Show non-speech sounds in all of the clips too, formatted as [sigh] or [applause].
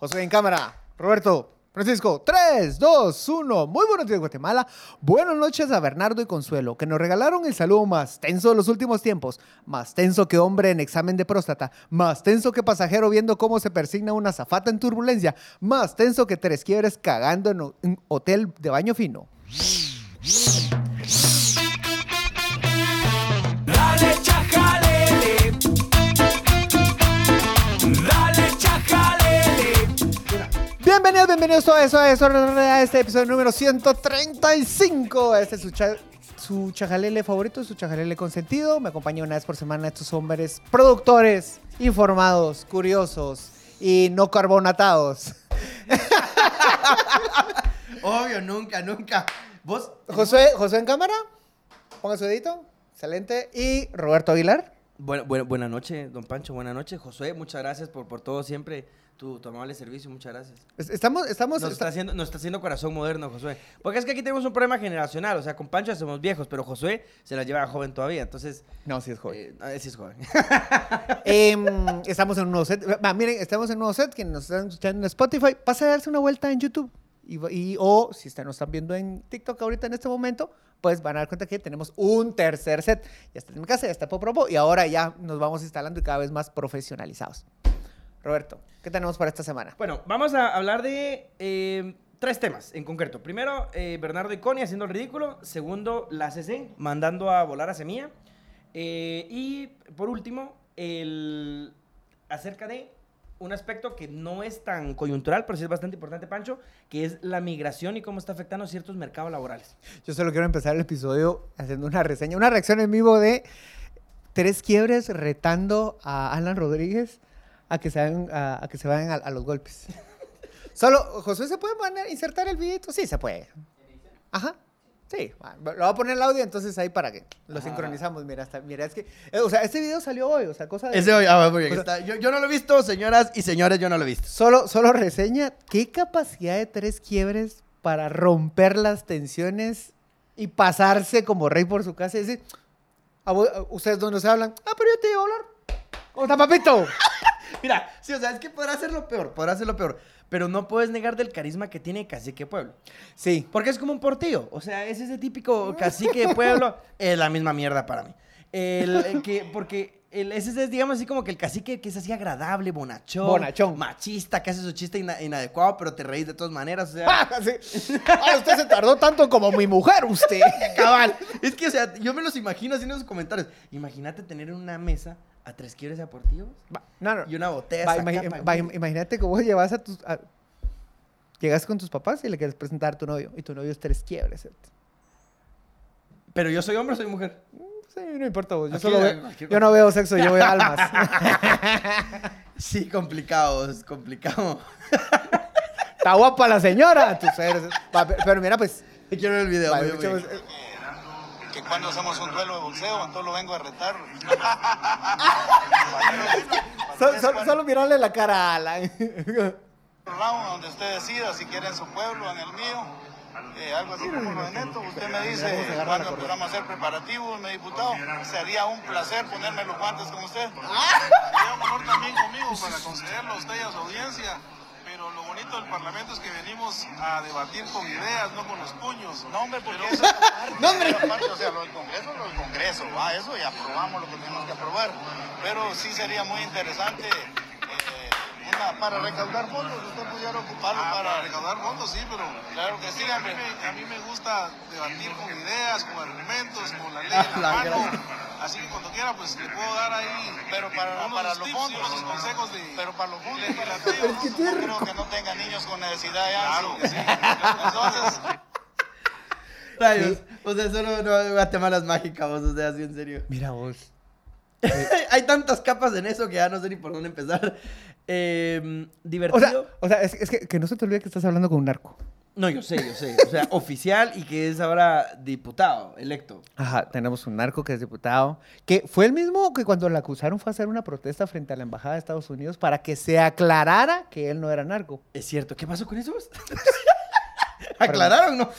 José en cámara. Roberto. Francisco, 3, 2, 1. Muy buenos días, Guatemala. Buenas noches a Bernardo y Consuelo, que nos regalaron el saludo más tenso de los últimos tiempos. Más tenso que hombre en examen de próstata. Más tenso que pasajero viendo cómo se persigna una zafata en turbulencia. Más tenso que tres quiebres cagando en un hotel de baño fino. Bienvenidos, a eso, a eso, a este episodio número 135. Este es su, cha- su chajalele favorito, su chajalele consentido. Me acompaña una vez por semana estos hombres productores, informados, curiosos y no carbonatados. Obvio, nunca, nunca. Vos, Josué, Josué en cámara, ponga su dedito, excelente. Y Roberto Aguilar. Buena, buena, buena noche, don Pancho, buena noche. Josué, muchas gracias por, por todo siempre. Tu, tu amable servicio, muchas gracias. Es- Estamos, estamos, Nos está, haciendo, nos está haciendo corazón moderno, Josué. Porque es que aquí tenemos un problema generacional. O sea, con Pancho somos viejos, pero Josué se la lleva joven todavía. Entonces, No, sí es joven. eh, sí es joven. [laughs] Em, estamos en un nuevo set. Miren, estamos en un nuevo set. Quienes nos están escuchando en Spotify, pasa a darse una vuelta en YouTube. Y, y- o si están, nos están viendo en TikTok ahorita en este momento, pues van a dar cuenta que tenemos un tercer set. Ya está en mi casa, ya está Popropo. Y ahora ya nos vamos instalando y cada vez más profesionalizados. Roberto, ¿qué tenemos para esta semana? Bueno, vamos a hablar de eh, tres temas en concreto. Primero, eh, Bernardo y Connie haciendo el ridículo. Segundo, la CC mandando a volar a Semilla. Eh, y por último, el acerca de un aspecto que no es tan coyuntural, pero sí es bastante importante, Pancho, que es la migración y cómo está afectando ciertos mercados laborales. Yo solo quiero empezar el episodio haciendo una reseña, una reacción en vivo de tres quiebres retando a Alan Rodríguez a que se vayan a, a que se vayan a, a los golpes. Solo, José, ¿se puede poner- insertar el videito? Sí, se puede. Ajá. Sí, va, lo voy a poner el audio entonces ahí para que lo Ajá. sincronizamos. Mira, hasta, mira, es que, eh, o sea, este video salió hoy, o sea, cosa de... Ese hoy, ah, muy bien, está. Yo, yo no lo he visto, señoras y señores, yo no lo he visto. Solo, solo reseña qué capacidad de tres quiebres para romper las tensiones y pasarse como rey por su casa y decir, "A vo- a ustedes donde se hablan, ah, pero yo te iba a hablar. ¿Cómo está, papito? Mira, sí, o sea, es que podrá hacerlo peor, podrá hacerlo peor. Pero no puedes negar del carisma que tiene Cacique Pueblo. Sí. Porque es como un portillo. O sea, es ese típico cacique de [laughs] pueblo. Es la misma mierda para mí. El, el que, porque el, ese es, digamos así, como que el cacique que es así agradable, bonachón. Bonachón. Machista, que hace su chiste ina- inadecuado, pero te reís de todas maneras. O sea, [laughs] Ah, sí. Ah, usted se tardó tanto como mi mujer, usted. [laughs] cabal. Es que, o sea, yo me los imagino haciendo esos comentarios. Imagínate tener en una mesa a tres quiebres deportivos Va, No, no. y una botella. Va, imagi- va, imagínate que vos llevas a tus... a- llegas con tus papás y le quieres presentar a tu novio. Y tu novio es tres quiebres. ¿cierto? Pero yo soy hombre o soy mujer. Sí, no importa vos. Yo, Aquí, solo veo- yo no veo sexo, yo veo almas. [laughs] Sí, complicado, es complicado. Está guapa la señora. Pero mira, pues. Quiero ver el video. va, muy escuchemos, bien. eh, que cuando hacemos un duelo de boxeo, entonces lo vengo a retar. so- so- solo mirarle la cara a Alan. round donde usted decida si quiere en su pueblo, en el mío, eh, algo así como lo de Neto. Usted me dice cuándo podamos hacer preparativos, mi diputado. Sería un placer ponerme los guantes con usted. Sería un honor también conmigo para concederlo a usted y a su audiencia. Pero lo bonito del Parlamento es que venimos a debatir con ideas, no con los puños. No, hombre, porque eso es. No, hombre. O sea, lo del Congreso, lo del Congreso, va, eso y aprobamos lo que tenemos que aprobar. Pero sí sería muy interesante eh, una- para recaudar fondos, usted pudiera ocuparlo Ah, para... recaudar fondos, sí, pero Claro que sí, a mí, a mí me gusta debatir con ideas, con argumentos, con la ley Ah, la mano. Así que cuando quiera, pues le puedo dar ahí Pero para, unos para los tips y fondos, unos consejos de pero para los fondos, legislativos. no creo que no tenga niños con necesidad ya. Claro que sí. Entonces, Rayos. O sea, solo no, Guatemala es mágica, vos, o sea, así en serio. Mira vos. [laughs] Hay tantas capas en eso que ya no sé ni por dónde empezar. Eh, O divertido. sea, o sea es, es que, que no se te olvide que estás hablando con un narco. No, yo sé, yo sé. O sea, [laughs] oficial y que es ahora diputado, electo. Ajá, tenemos un narco que es diputado, que fue el mismo que cuando le acusaron fue a hacer una protesta frente a la Embajada de Estados Unidos para que se aclarara que él no era narco. Es cierto. ¿Qué pasó con eso? [laughs] ¿Aclararon no?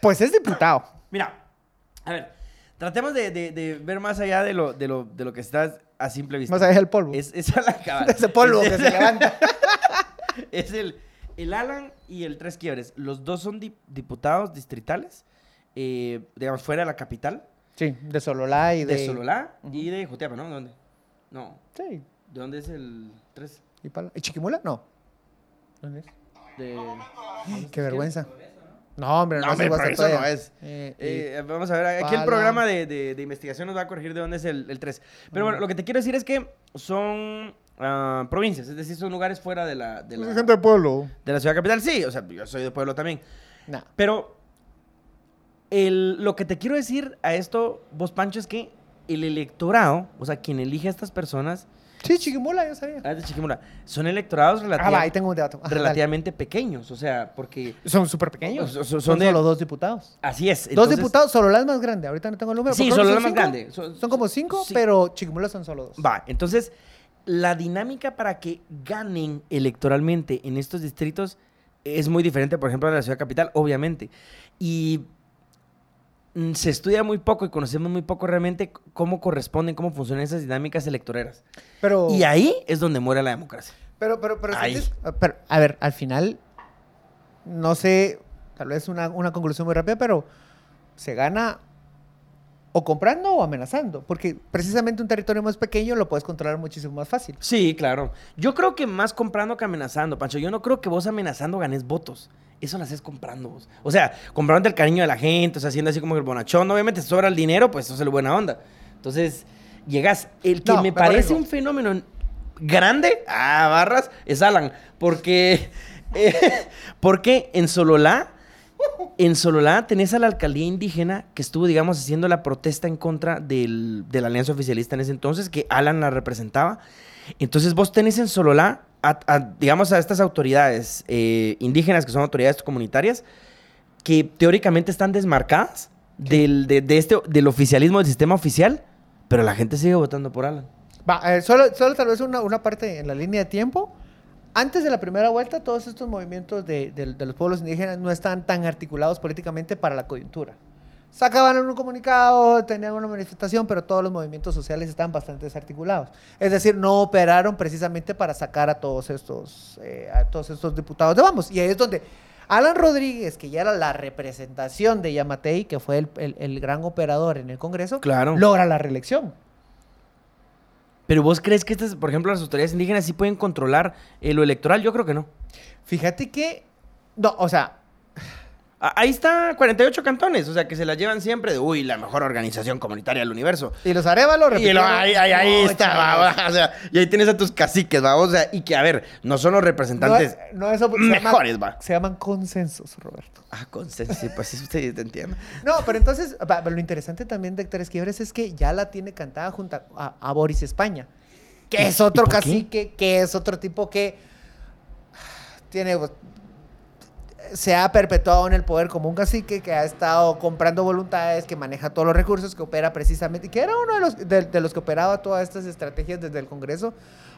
Pues es diputado. Mira, a ver, tratemos de, de- de ver más allá de lo, de lo, de lo que estás a simple vista. Más allá del polvo. Es, es a la cabal. [laughs] Ese polvo Es- que se levanta. es el, el Alan y el Tres Quiebres. Los dos son di- diputados distritales, eh, digamos, fuera de la capital, Sí, de Sololá y de... de, Sololá y de Jutiapa, ¿no? ¿De dónde? No. Sí. ¿De dónde es el 3? ¿Y, Pala- ¿y Chiquimula? No. ¿Dónde es? De... Qué vergüenza. No, hombre, no, No, hombre, eso no es. Eh, Eh, vamos a ver, aquí Pala. el programa de, de- de investigación nos va a corregir de dónde es el, el 3. Pero bueno, lo que te quiero decir es que son ah, provincias, es decir, son lugares fuera de la, de, la, gente del pueblo. de la ciudad capital. Sí, o sea, yo soy de pueblo también. Nah. Pero el- lo que te quiero decir a esto, vos, Pancho, es que el electorado, o sea, quien elige a estas personas, Sí, Chiquimula, yo sabía. ah, de Chiquimula, son electorados Ah, relativa- va, ahí tengo un dato. Dale. relativamente pequeños, o sea, porque... Son súper pequeños. Son- Son, son de- solo dos diputados. Así es. dos diputados, Sololá es más grande. Ahorita no tengo el número. Sí, son es más grande. Son- Son, como cinco, sí. pero Chiquimula son solo dos. Va, entonces la dinámica para que ganen electoralmente en estos distritos es muy diferente, por ejemplo, de la ciudad capital, obviamente. Y mm, se estudia muy poco y conocemos muy poco realmente cómo corresponden, cómo funcionan esas dinámicas electoreras. Pero, Y ahí es donde muere la democracia. pero, pero, pero, Ahí. Ah, pero, a ver, al final, no sé, tal vez una, una conclusión muy rápida, pero se gana o comprando o amenazando. Porque precisamente un territorio más pequeño lo puedes controlar muchísimo más fácil. Sí, claro. Yo creo que más comprando que amenazando, Pancho. Yo no creo que vos amenazando ganes votos. Eso lo haces comprando vos. O sea, comprándote el cariño de la gente, o sea, haciendo así como el bonachón. Obviamente, si sobra el dinero, pues eso es buena onda. Entonces, llegas. El que No, me parece un fenómeno grande, ah, barras, es Alan. Porque, [laughs] eh, porque en Sololá, en Sololá tenés a la alcaldía indígena que estuvo, digamos, haciendo la protesta en contra del- de la alianza oficialista en ese entonces, que Alan la representaba. Entonces vos tenés en Sololá, a, a, digamos, a estas autoridades eh, indígenas, que son autoridades comunitarias, que teóricamente están desmarcadas del, de, de este, del oficialismo, del sistema oficial, pero la gente sigue votando por Alan. Va, eh, solo, solo tal vez una, una parte en la línea de tiempo. Antes de la primera vuelta, todos estos movimientos de, de- de los pueblos indígenas no estaban tan articulados políticamente para la coyuntura. Sacaban un comunicado, tenían una manifestación, pero todos los movimientos sociales estaban bastante desarticulados. Es decir, no operaron precisamente para sacar a todos estos, eh, a todos estos diputados de Vamos. Y ahí es donde Alan Rodríguez, que ya era la representación de Yamatei, que fue el, el- el gran operador en el Congreso, Claro. logra la reelección. Pero vos crees que estas, por ejemplo, las autoridades indígenas sí pueden controlar eh, lo electoral? Yo creo que no. Fíjate que, no, o sea, Ahí está 48 cantones, o sea, que se la llevan siempre de, uy, la mejor organización comunitaria del universo. y los Arevalo Y lo- repitieron ahí, ahí, ahí muchas está, va, o sea, y ahí tienes a tus caciques, va, o sea, y que, a ver, no son los representantes no, eso se llama- mejores, va. Se llaman consensos, Roberto. Ah, consenso, sí, pues sí, usted te entiende. No, pero entonces, lo interesante también de Tres Quiebres es que ya la tiene cantada junto a, a Boris España, que ¿Y- es otro y qué? cacique, que es otro tipo que tiene pues, se ha perpetuado en el poder como un cacique que ha estado comprando voluntades, que maneja todos los recursos, que opera precisamente, que era uno de los, de, de los que operaba todas estas estrategias desde el Congreso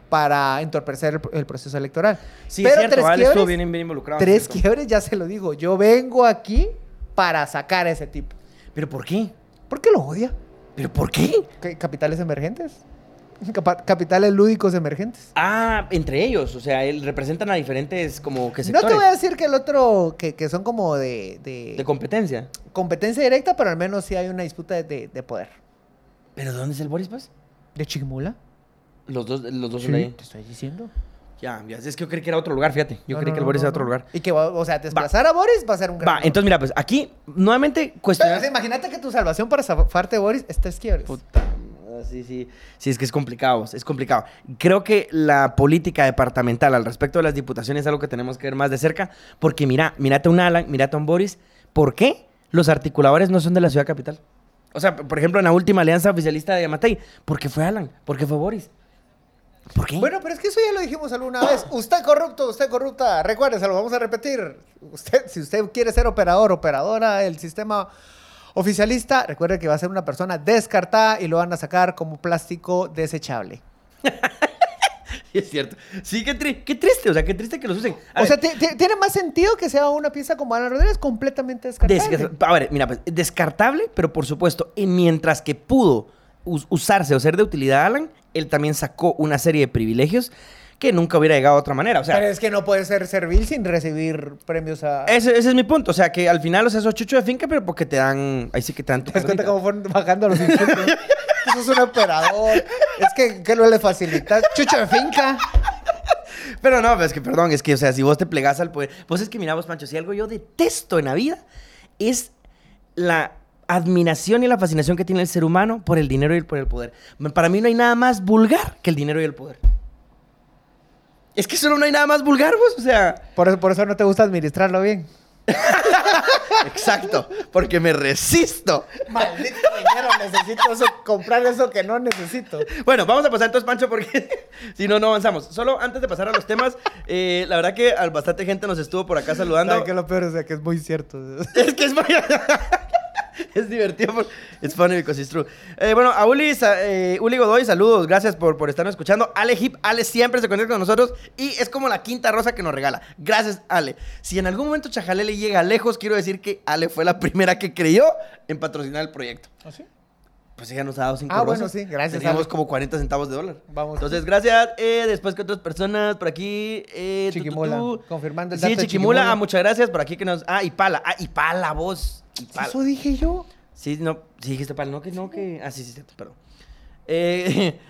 para entorpecer el, el proceso electoral. Sí, Pero es cierto, Tres Quiebres- bien, bien involucrado. Tres quiebres, ya se lo digo. Yo vengo aquí para sacar a ese tipo. ¿Pero por qué? ¿Por qué lo odia? ¿Pero por? ¿Qué- Capitales emergentes. [laughs] Capitales lúdicos emergentes. Ah, entre ellos, o sea, él, representan a diferentes como que No sectores te voy a decir que el otro, que, que son como de, de de competencia. competencia directa, pero al menos sí hay una disputa de, de- de poder. ¿Pero de dónde es el Boris, pues? ¿De Chiquimula? Los dos, los dos son de ahí. te estoy diciendo. Ya, ya, es que yo creí que era otro lugar, fíjate. Yo No, creí no, que el no, Boris no, era otro no. lugar. Y que, va- o sea, desplazar a Boris va a ser un gran. Va, entonces mira, pues aquí nuevamente cuestionar... imagínate que tu salvación para zafarte de Boris es tres quiebres. Puta, sí, sí. Sí, es que es complicado, es complicado. Creo que la política departamental al respecto de las diputaciones es algo que tenemos que ver más de cerca, porque mira, mírate a un Alan, mírate a un Boris, ¿por qué los articuladores no son de la ciudad capital? O sea, por ejemplo, en la última alianza oficialista de Yamatei, ¿por qué fue Alan? ¿Por qué fue Boris? ¿Por qué? Bueno, pero es que eso ya lo dijimos alguna vez. Usted corrupto, usted corrupta. Recuérdese, lo vamos a repetir. Usted, si usted quiere ser operador, operadora del sistema oficialista, recuerde que va a ser una persona descartada y lo van a sacar como plástico desechable. [laughs] Sí, es cierto. Sí, qué, tri- qué triste, o sea, qué triste que los usen. A o ver, sea, ti- ti- tiene más sentido que sea una pieza como Ana Rodríguez completamente descartable. Desca- a ver, mira, pues, descartable, pero por supuesto, y mientras que pudo us- usarse o ser de utilidad Alan, él también sacó una serie de privilegios que nunca hubiera llegado de otra manera. O sea, Pero es que no puede ser servil sin recibir premios a... ese, ese es mi punto. O sea, que al final, o sea, sos chucho de finca, pero porque te dan. Ahí sí que te dan tu ¿Te das cuenta carnita. cómo fueron bajando los insultos? Eso es un operador. Es que, que no le facilita. Chucho de finca. Pero no, es que perdón, es que, o sea, si vos te plegas al poder. Pues es que, mira vos, Pancho, si algo yo detesto en la vida es la admiración y la fascinación que tiene el ser humano por el dinero y por el poder. Para mí no hay nada más vulgar que el dinero y el poder. Es que solo no hay nada más vulgar, vos, o sea. Por eso, por eso no te gusta administrarlo bien. [laughs] Exacto, porque me resisto. Maldito dinero, necesito eso, comprar eso que no necesito. Bueno, vamos a pasar entonces, Pancho, porque [laughs] si no, no avanzamos. Solo antes de pasar a los temas, eh, la verdad que al bastante gente nos estuvo por acá saludando. ¿Sabes qué es lo peor? O sea, que es muy cierto. Es que es muy... [laughs] [laughs] es divertido. por- It's funny because it's true. Eh, bueno, a Uli, eh, Uli Godoy, saludos. Gracias por, por estarnos escuchando. Ale Hip, Ale siempre se conecta con nosotros y es como la quinta rosa que nos regala. Gracias, Ale. Si en algún momento Chajalele llega lejos, quiero decir que Ale fue la primera que creyó en patrocinar el proyecto. Pues ella nos ha dado cinco Ah, bueno, rosas. sí, gracias, Teníamos Ale. como 40 centavos de dólar. Vamos. Entonces, gracias. Eh, después que otras personas por aquí. Eh, Chiquimula, confirmando el Sí, dato de Chiquimula. Chiquimula. Ah, muchas gracias por aquí que nos. Ah, y Pala. Ah, y Pala, vos. Y Pala. Eso dije yo. Sí, no. Sí, dijiste Pala. No, que no, que. Ah, sí, sí, cierto, perdón. Eh,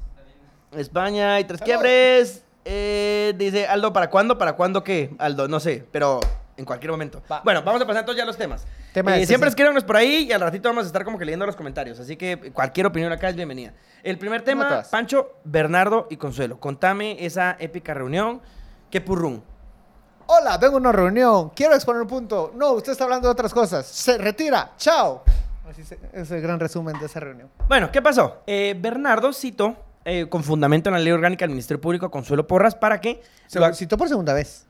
[laughs] España y tres quiebres. Eh, dice Aldo, ¿para cuándo? ¿Para cuándo qué? Aldo, no sé, pero en cualquier momento. Va. Bueno, vamos a pasar entonces ya a los temas. Tema Eh, de siempre sesión. escríbanos por ahí y al ratito vamos a estar como que leyendo los comentarios. Así que cualquier opinión acá es bienvenida. El primer tema. Pancho, Bernardo y Consuelo. Contame esa épica reunión. ¿Qué purrún? Hola, vengo a una reunión. Quiero exponer un punto. No, usted está hablando de otras cosas. Se retira. Chao. Así se- es el gran resumen de esa reunión. Bueno, ¿qué pasó? Eh, Bernardo citó, eh, con fundamento en la ley orgánica del Ministerio Público, a Consuelo Porras para que... Se lo citó por segunda vez.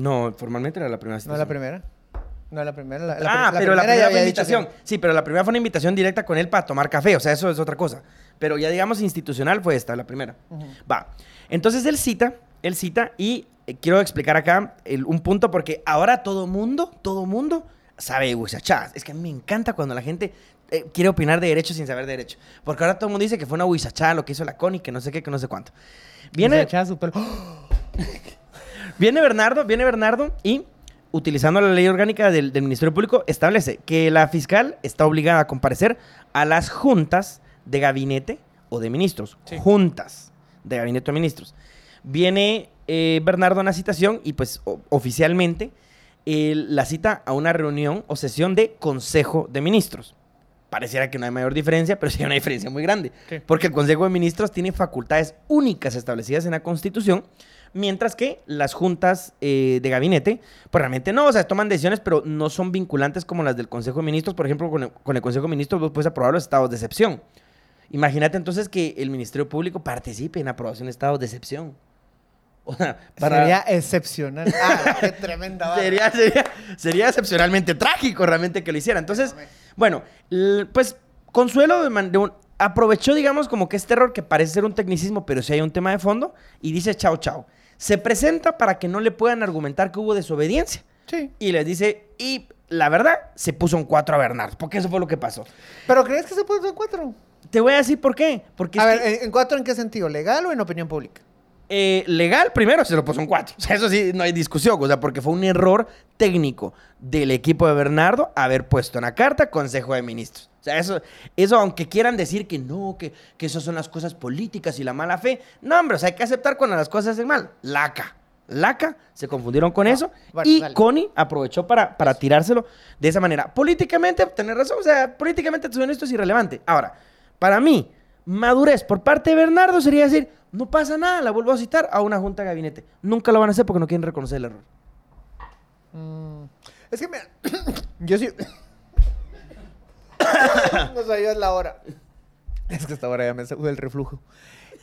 No, formalmente era la primera No citación. la primera. No la primera. La, la ah, pero la ya primera fue había dicho invitación. que- Sí, pero la primera fue una invitación directa con él para tomar café. O sea, eso es otra cosa. Pero ya digamos institucional fue esta, la primera. Ujú. Va. Entonces él cita, él cita y eh, quiero explicar acá el- un punto porque ahora todo mundo, todo mundo sabe huizachá. Es que a mí me encanta cuando la gente eh, quiere opinar de derecho sin saber de derecho. Porque ahora todo el mundo dice que fue una huizachá lo que hizo la CONI, que no sé qué, que no sé cuánto. Viene. Viene Bernardo, viene Bernardo y utilizando la ley orgánica del, del Ministerio Público establece que la fiscal está obligada a comparecer a las juntas de gabinete o de ministros. Sí. Juntas de gabinete o ministros. Viene eh, Bernardo a una citación y pues o- oficialmente eh, la cita a una reunión o sesión de Consejo de Ministros. Pareciera que no hay mayor diferencia, pero sí hay una diferencia muy grande. Sí. Porque el Consejo de Ministros tiene facultades únicas establecidas en la Constitución, mientras que las juntas eh, de gabinete, pues realmente no, o sea, toman decisiones, pero no son vinculantes como las del Consejo de Ministros. Por ejemplo, con el, con el Consejo de Ministros vos puedes aprobar los estados de excepción. Imagínate entonces que el Ministerio Público participe en aprobación de estados de excepción. O sea, para... Sería excepcional. [laughs] Ah, qué tremenda barra. Sería, sería, sería excepcionalmente trágico realmente que lo hiciera. Entonces, bueno, pues Consuelo de man- de un- aprovechó, digamos, como que este error que parece ser un tecnicismo, pero sí hay un tema de fondo, y dice chao, chao. Se presenta para que no le puedan argumentar que hubo desobediencia. Sí. Y les dice, y la verdad, se puso un 4 a Bernardo, porque eso fue lo que pasó. ¿Pero crees que se puso en cuatro? Te voy a decir por qué. Porque A ver, que- ¿en, en cuatro en qué sentido? ¿Legal o en opinión pública? Eh, legal, primero se lo puso un 4. O sea, eso sí, no hay discusión. O sea, porque fue un error técnico del equipo de Bernardo haber puesto en la carta Consejo de Ministros. O sea, eso, eso aunque quieran decir que no, que, que eso son las cosas políticas y la mala fe. No, hombre, o sea, hay que aceptar cuando las cosas hacen mal. Laca. Laca, se confundieron con eso. bueno, y. Connie aprovechó para, para tirárselo de esa manera. Políticamente, tener razón, o sea, políticamente esto es irrelevante. Ahora, para mí, madurez por parte de Bernardo sería decir, no pasa nada, la vuelvo a citar a una junta de gabinete. Nunca lo van a hacer porque no quieren reconocer el error. Mm, Es que mira, [coughs] yo sí. [laughs] no sabía la hora. Es que esta hora ya me sube el reflujo.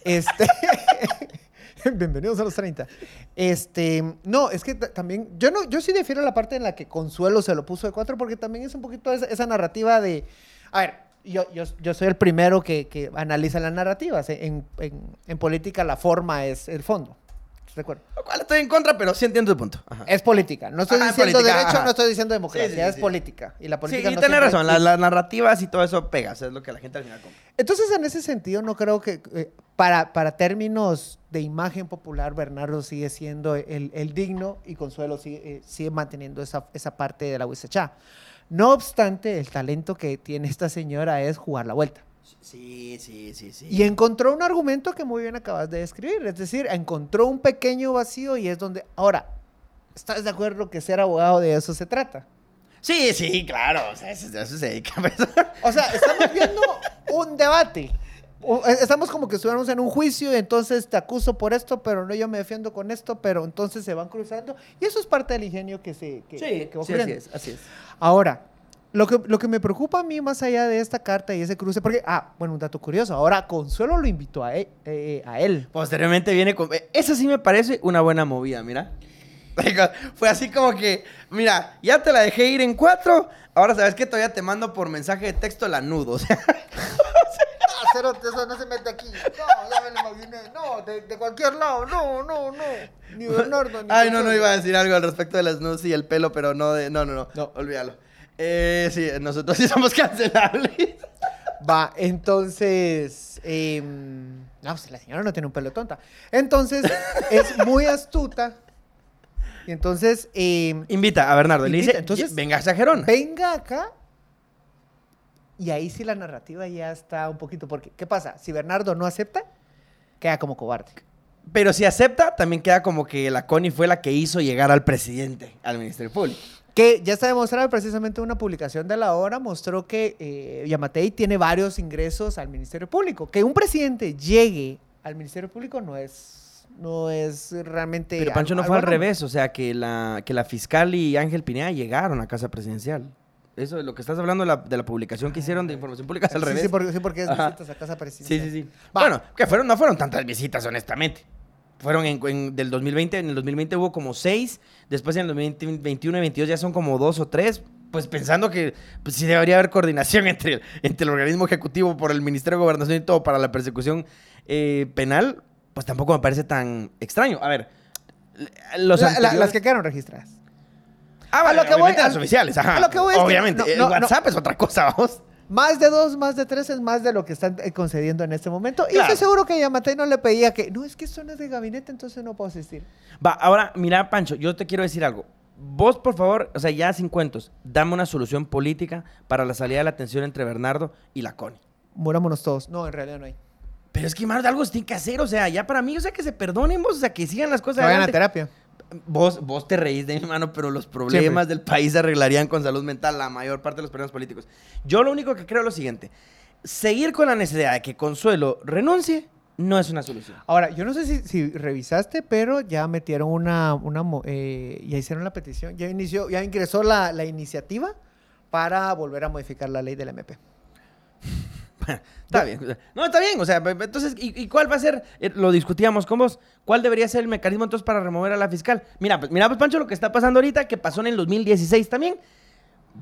Este. [laughs] Bienvenidos a los 30. Este, no, es que ta- también, yo no, yo sí difiero la parte en la que Consuelo se lo puso de cuatro, porque también es un poquito esa, esa narrativa de, a ver, yo, yo, yo soy el primero que, que analiza las narrativas. En, en- en política la forma es el fondo. De acuerdo. Lo cual estoy en contra, pero sí entiendo tu punto. Ajá. Es política. No estoy Ajá, diciendo política, derecho, ajá. no estoy diciendo democracia, Sí, sí, es sí. política. Y la Sí, política y tienes siempre- razón, la- las narrativas y todo eso pega, o sea, es lo que la gente al final compra. Entonces, en ese sentido, no creo que eh, para, para términos de imagen popular, Bernardo sigue siendo el, el digno y Consuelo sigue, eh, sigue manteniendo esa, esa parte de la Huizacha. No obstante, el talento que tiene esta señora es jugar la vuelta. Sí, sí, sí, sí. Y encontró un argumento que muy bien acabas de describir. Es decir, encontró un pequeño vacío y es donde... Ahora, ¿estás de acuerdo que ser abogado de eso se trata? Sí, sí, claro, o sea, eso, eso se dedica [laughs] a. O sea, estamos viendo un debate. Eh, Estamos como que estuviéramos en un juicio y entonces te acuso por esto, pero no yo me defiendo con esto, pero entonces se van cruzando. Y eso es parte del ingenio que se que, que va sí, así es, así es. Ahora, lo que, lo que me preocupa a mí más allá de esta carta y ese cruce, porque, ah, bueno, un dato curioso, ahora Consuelo lo invitó a él. eh, a él. Posteriormente viene con... eh, Esa sí me parece una buena movida, mira. [laughs] Fue así como que, mira, ya te la dejé ir en cuatro, ahora sabes que todavía te mando por mensaje de texto la nudo. [laughs] O sea, Ah, eso no se mete aquí. No, ya me lo imaginé. No, de, de cualquier lado. No, no, no. Ni Bernardo, [laughs] ni Ay, no, no iba a decir algo al respecto de las nudes y el pelo, pero no de... No, no, no, No. olvídalo. Eh, sí, nosotros [laughs] sí somos cancelables. Va, entonces. em, no, pues la señora no tiene un pelo tonta. Entonces, es muy astuta. Y entonces, em, Invita a Bernardo, le Invita, dice, entonces- venga a Gerona. venga acá. Y ahí sí la narrativa ya está un poquito. Porque, ¿qué pasa? Si Bernardo no acepta, queda como cobarde. Pero si acepta, también queda como que la Connie fue la que hizo llegar al presidente, al Ministerio Público. Que ya está demostrado precisamente una publicación de la hora, mostró que eh, Yamatei tiene varios ingresos al Ministerio Público. Que un presidente llegue al Ministerio Público no es, no es realmente. Pero Pancho algo- no fue al revés, o sea, que la, que la fiscal y Ángel Pineda llegaron a casa presidencial. Eso, lo que estás hablando de la, de la publicación que hicieron de información pública es al Sí, revés. Sí, porque, sí, porque es Ajá. visitas a casa Sí, presidencial. sí, sí. Va. Bueno, que fueron, no fueron tantas visitas, honestamente. Fueron en, en- del 2020, en el 2020 hubo como seis, después en el 2021 y 22 ya son como dos o tres, pues pensando que pues, sí debería haber coordinación [laughs] entre el, entre el organismo ejecutivo por el Ministerio de Gobernación y todo para la persecución eh, penal, pues tampoco me parece tan extraño. A ver, los La- la- anteriores- las que quedaron registradas. Ah, a lo que voy- a- las oficiales, ajá. a lo que voy es que obviamente, no, el no. WhatsApp es otra cosa, vamos. Más de dos, más de tres es más de lo que están eh, concediendo en este momento. Y Claro. estoy seguro que Yamatei no le pedía que, no, es que esto no es de gabinete, entonces no puedo asistir. Va, ahora, mira, Pancho, yo te quiero decir algo. Vos, por favor, o sea, ya sin cuentos, dame una solución política para la salida de la tensión entre Bernardo y la Connie. Murámonos todos. No, en realidad no hay. Pero es que, Mar, algo se tiene que hacer, o sea, ya para mí, o sea, que se perdonen vos, o sea, que sigan las cosas Que vayan a adelante. terapia. Vos, vos te reís de mi mano, pero los problemas del país se arreglarían con salud mental, la mayor parte de los problemas políticos. Yo lo único que creo es lo siguiente. Seguir con la necesidad de que Consuelo renuncie no es una solución. Ahora, yo no sé si, si revisaste, pero ya metieron una, una eh, ya hicieron la petición, ya inició, ya ingresó la, la iniciativa para volver a modificar la ley del MP. [laughs] Está bien. No, está bien. O sea, entonces, ¿y, cuál va a ser? Eh, Lo discutíamos con vos. ¿Cuál debería ser el mecanismo entonces para remover a la fiscal? Mira, pues, mira, pues, Pancho, lo que está pasando ahorita, que pasó en el 2016 también.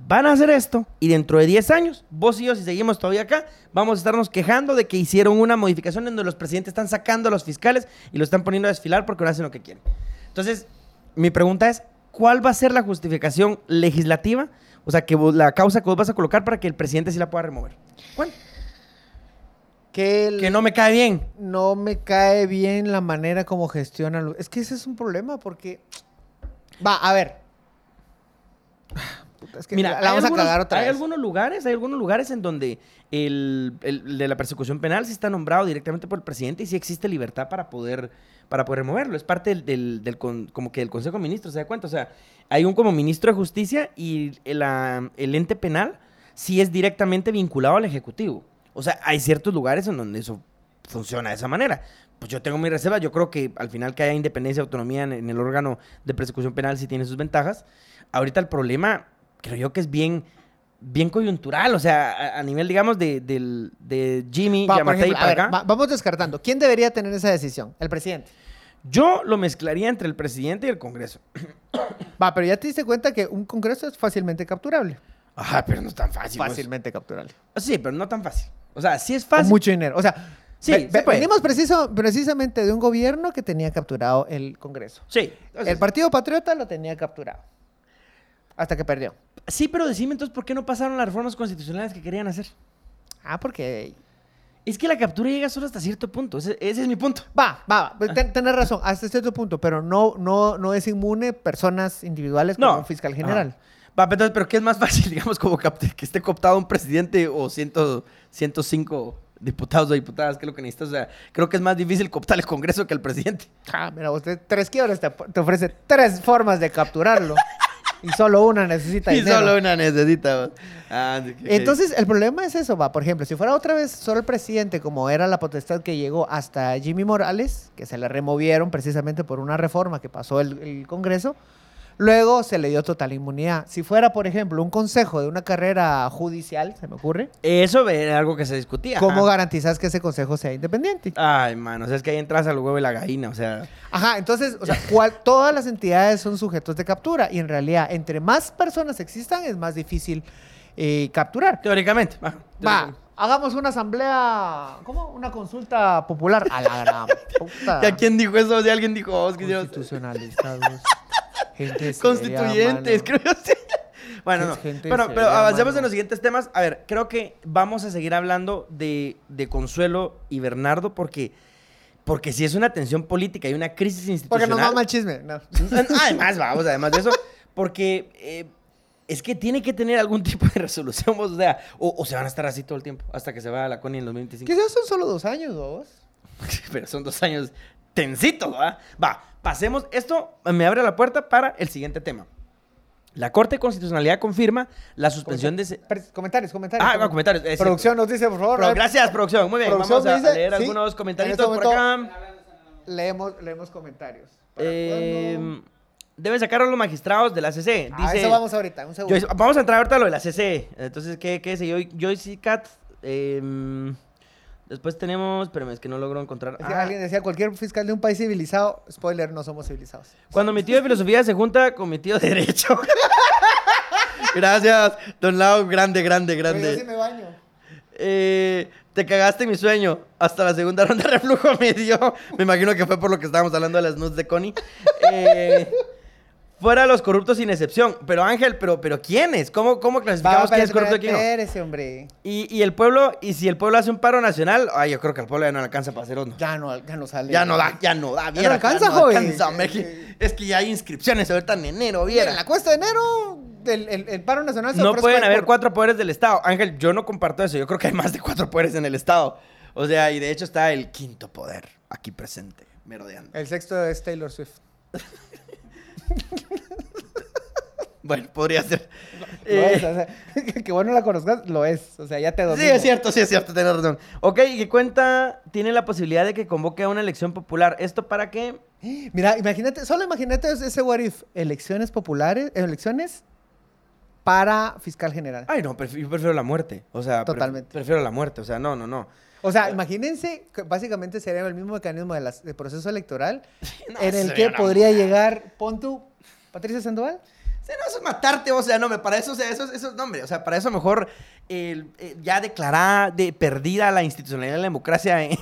Van a hacer esto y dentro de 10 años, vos y yo, si seguimos todavía acá, vamos a estarnos quejando de que hicieron una modificación en donde los presidentes están sacando a los fiscales y lo están poniendo a desfilar porque no hacen lo que quieren. Entonces, mi pregunta es, ¿cuál va a ser la justificación legislativa? O sea, que la causa que vos vas a colocar para que el presidente sí la pueda remover. ¿Cuál? Que, el- Que no me cae bien. no me cae bien la manera como gestionan. lo- Es que ese es un problema porque... Va, a ver. Puta, es que Mira, la, vamos a algunos- cagar otra hay algunos lugares, hay algunos lugares en donde el, el de la persecución penal sí está nombrado directamente por el presidente y sí existe libertad para poder para poder removerlo. Es parte del, del- del con- como que del Consejo de Ministros, ¿se da cuenta? O sea, hay un como ministro de justicia y el, el ente penal sí es directamente vinculado al Ejecutivo. O sea, hay ciertos lugares en donde eso funciona de esa manera. Pues yo tengo mi reserva, yo creo que al final que haya independencia y autonomía en, en el órgano de persecución penal sí tiene sus ventajas. Ahorita el problema creo yo que es bien, bien coyuntural, o sea, a, a nivel, digamos, de, Jimmy Va, ejemplo, a para ver, acá. va- vamos descartando. ¿Quién debería tener esa decisión? El presidente. Yo lo mezclaría entre el presidente y el Congreso. [coughs] Va, pero ya te diste cuenta que un congreso es fácilmente capturable. Ajá, pero no es tan fácil. pues. Fácilmente capturable. Sí, pero no tan fácil. O sea, sí es fácil. mucho dinero. O sea, Sí, Ve- venimos preciso, precisamente de un gobierno que tenía capturado el Congreso. Sí. El Partido Patriota lo tenía capturado. Hasta que perdió. Sí, pero decime entonces, ¿por qué no pasaron las reformas constitucionales que querían hacer? Ah, porque. Es que la captura llega solo hasta cierto punto. Ese, ese es mi punto. Va, va, va. Ten- Tenés razón, hasta cierto punto, pero no, no, no es inmune personas individuales como No. un fiscal general. Ajá. Va, pero entonces, pero ¿qué es más fácil, [laughs] digamos, como que esté cooptado un presidente o 100, 105 diputados o diputadas? ¿Qué es lo que necesitas? O sea, creo que es más difícil cooptar el Congreso que el presidente. Ah, mira, usted tres quiebres te, te ofrece tres formas de capturarlo. y solo una necesita [laughs] Y dinero. solo una necesita. Ah. Entonces, el problema es eso, va. Por ejemplo, si fuera otra vez solo el presidente, como era la potestad que llegó hasta Jimmy Morales, que se le removieron precisamente por una reforma que pasó el, el Congreso, luego se le dio total inmunidad. Si fuera, por ejemplo, un consejo de una carrera judicial, se me ocurre, Eso era algo que se discutía. ¿cómo ajá. garantizas que ese consejo sea independiente? Ay, mano, o sea, es que ahí entras al huevo y la gallina, o sea. Ajá, entonces, o sea, ¿cuál- todas las entidades son sujetos de captura y en realidad, entre más personas existan, es más difícil eh, capturar. Teóricamente. Va, teóricamente. hagamos una asamblea, ¿cómo? Una consulta popular. A la gran [laughs] puta. ¿Ya quién dijo eso? Si alguien dijo, oh, yo- Constitucionalizados. Gente seria, Constituyentes, mano. creo que [laughs] sí. Bueno, no. gente Pero, seria, pero avancemos mano. en los siguientes temas. A ver, creo que vamos a seguir hablando de, de Consuelo y Bernardo porque, porque si es una tensión política y una crisis Porque institucional. nos mama el chisme. No. Además, vamos, además de eso, porque eh, es que tiene que tener algún tipo de [laughs] resolución, o sea, o, o se van a estar así todo el tiempo hasta que se vaya la Connie en 2025. Que ya son solo dos años, vos. [laughs] Pero son dos años tensitos, ¿va? Va, pasemos. Esto me abre la puerta para el siguiente tema. La Corte de Constitucionalidad confirma la suspensión de... Comentarios, comentarios. Ah, no, comentarios. es Producción nos dice, por favor. Pro- gracias, producción. Muy bien, Producción vamos a, dice, leer sí, algunos en comentarios este por acá. Leemos, leemos comentarios. ¿Para Eh, deben sacar a los magistrados de la CC. Ah, Dice, eso vamos ahorita, un segundo. Joyce- vamos a entrar ahorita a lo de la CC. Entonces, ¿qué, qué es? Joy- Joyce Cat. em, después tenemos. Espérame, es que no logro encontrar. Es que Ah, Alguien decía, cualquier fiscal de un país civilizado, spoiler, no somos civilizados. Cuando mi tío de filosofía se junta con mi tío de derecho. [laughs] Gracias, Don Lau. Grande, grande, Pero yo sí grande. me baño. Eh, te cagaste mi sueño. Hasta la segunda [laughs] ronda de reflujo me dio. Me imagino que fue por lo que estábamos hablando de las nudes de Connie. Eh, fuera los corruptos sin excepción. Pero Ángel, pero, pero ¿quiénes? ¿Cómo, cómo clasificamos quién es corrupto y quién no? ese hombre. Y, y el pueblo, y si el pueblo hace un paro nacional, ay, yo creo que al pueblo ya no alcanza para hacer uno. Ya no, ya no sale. Ya no da, ya no da, no viera, alcanza, joven. hombre, que- Es que ya hay inscripciones ahorita en enero, viera. en la cuesta de enero, el, el, el paro nacional se No pueden haber por- cuatro poderes del Estado. Ángel, yo no comparto eso. Yo creo que hay más de cuatro poderes en el Estado. O sea, y de hecho está el quinto poder aquí presente, merodeando. El sexto es Taylor Swift. [laughs] Bueno, podría ser. Lo Eh, es, o sea, [laughs] que vos no la conozcas, lo es. O sea, ya te sí, domina. es cierto, sí es cierto, tienes razón. Ok, que cuenta, tiene la posibilidad de que convoque a una elección popular. ¿Esto para qué? Mira, imagínate, solo imagínate ese what if. Elecciones populares, elecciones para fiscal general. Ay, no, pref- yo prefiero la muerte. O sea, Totalmente. prefiero la muerte. O sea, no, no, no. O sea, imagínense que básicamente sería el mismo mecanismo de las- del proceso electoral [laughs] No, en el que podría llegar, pon tú, Patricia Sandoval. No, eso es matarte, o sea, no, para eso, o sea, eso, eso, no, o sea, para eso mejor eh, ya declarar de perdida la institucionalidad de la democracia [laughs] en,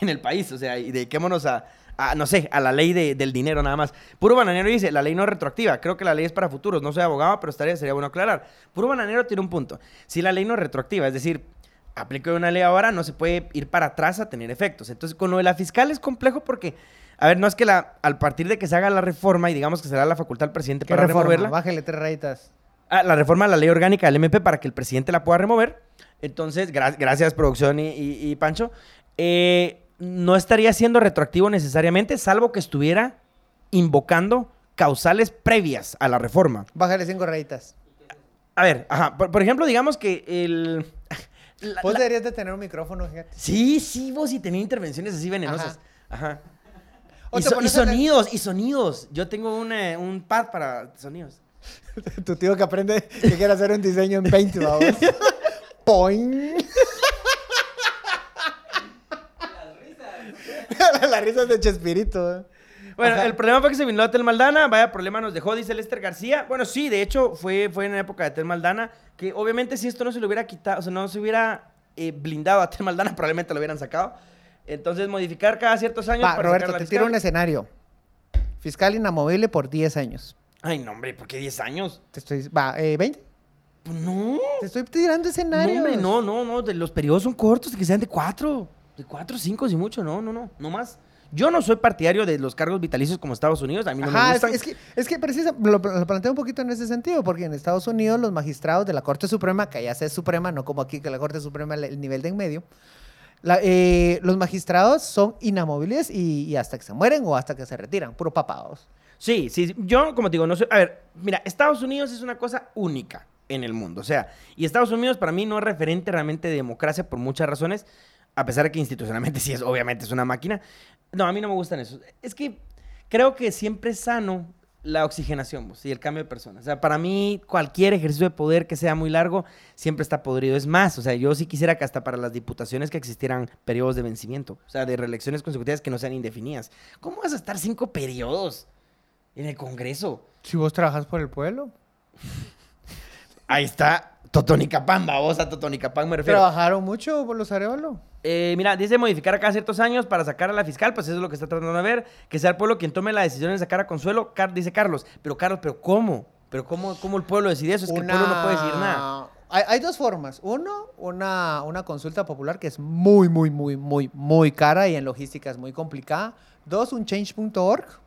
en el país, o sea, y dediquémonos a, a, no sé, a la ley de- del dinero nada más. Puro Bananero dice, la ley no es retroactiva, creo que la ley es para futuros, no soy abogado, pero estaría, sería bueno aclarar. Puro Bananero tiene un punto, si la ley no es retroactiva, es decir, aplico una ley ahora, no se puede ir para atrás a tener efectos. Entonces, con lo de la fiscal es complejo porque... A ver, no es que la, al partir de que se haga la reforma y digamos que será la facultad al presidente ¿Qué para reforma? removerla, Bájale tres rayitas. Ah, la reforma a la ley orgánica del MP para que el presidente la pueda remover. Entonces, gra- gracias producción y, y- y Pancho. Eh, no estaría siendo retroactivo necesariamente, salvo que estuviera invocando causales previas a la reforma. Bájale cinco rayitas. A ver, ajá, por, por ejemplo, digamos que el... la- Vos la- deberías de tener un micrófono, fíjate. Sí, sí, vos y tenía intervenciones así venenosas. Ajá. Y, so- sonidos, y sonidos. Yo tengo una- un pad para sonidos. [laughs] Tu tío que aprende que quiere hacer un diseño en Paint, vamos. [laughs] Poing. [laughs] Las risas de Chespirito. ¿eh? Bueno, Ajá. el problema fue que se vino a Tel Maldana. Vaya problema nos dejó, dice Lester García. Bueno, sí, de hecho, fue, fue en la época de Tel Maldana. Que obviamente, si esto no se lo hubiera quitado, o sea, no se hubiera eh, blindado a Tel Maldana, probablemente lo hubieran sacado. Entonces, modificar cada ciertos años para Roberto, te tiro un escenario. Fiscal inamovible por 10 años. Ay, no, hombre, ¿por qué 10 años? Te estoy... Va, eh, ¿20? Pues no. Te estoy tirando No, escenarios. hombre, no, no, no. de- los periodos son cortos, que sean de 4. De 4, 5, si mucho. No, no, no. No más. Yo no soy partidario de los cargos vitalicios como Estados Unidos. A mí no me Ajá, es, gustan. es que, es que precisa, lo, lo planteo un poquito en ese sentido, porque en Estados Unidos los magistrados de la Corte Suprema, que allá se es Suprema, no como aquí que la Corte Suprema el nivel de en medio, eh, los magistrados son inamovibles y, hasta que se mueren o hasta que se retiran, puro papados. Sí, sí. Yo, como te digo, no sé. A ver, mira, Estados Unidos es una cosa única en el mundo. O sea, y Estados Unidos para mí no es referente realmente de democracia por muchas razones, a pesar de que institucionalmente [laughs] sí es, obviamente, es una máquina. No, a mí no me gustan eso. Es que creo que siempre es sano la oxigenación vos, y el cambio de personas. O sea, para mí, cualquier ejercicio de poder que sea muy largo siempre está podrido. Es más, o sea, yo sí quisiera que hasta para las diputaciones que existieran periodos de vencimiento, o sea, de reelecciones consecutivas que no sean indefinidas. ¿Cómo vas a estar cinco periodos en el Congreso? Si vos trabajas por el pueblo. Ahí está Totonicapán, vos a Totonicapán me refiero. ¿Trabajaron mucho por los Arevalo? Eh, mira, dice modificar cada ciertos años para sacar a la fiscal, pues eso es lo que está tratando de ver, que sea el pueblo quien tome la decisión de sacar a Consuelo, Car- dice Carlos. Pero Carlos, ¿pero cómo? ¿Pero cómo, cómo el pueblo decide eso? Es que el pueblo no puede decidir nada. Hay, hay dos formas. Uno, una, una consulta popular que es muy, muy, muy, muy, muy cara y en logística es muy complicada. Dos, un change.org. [laughs]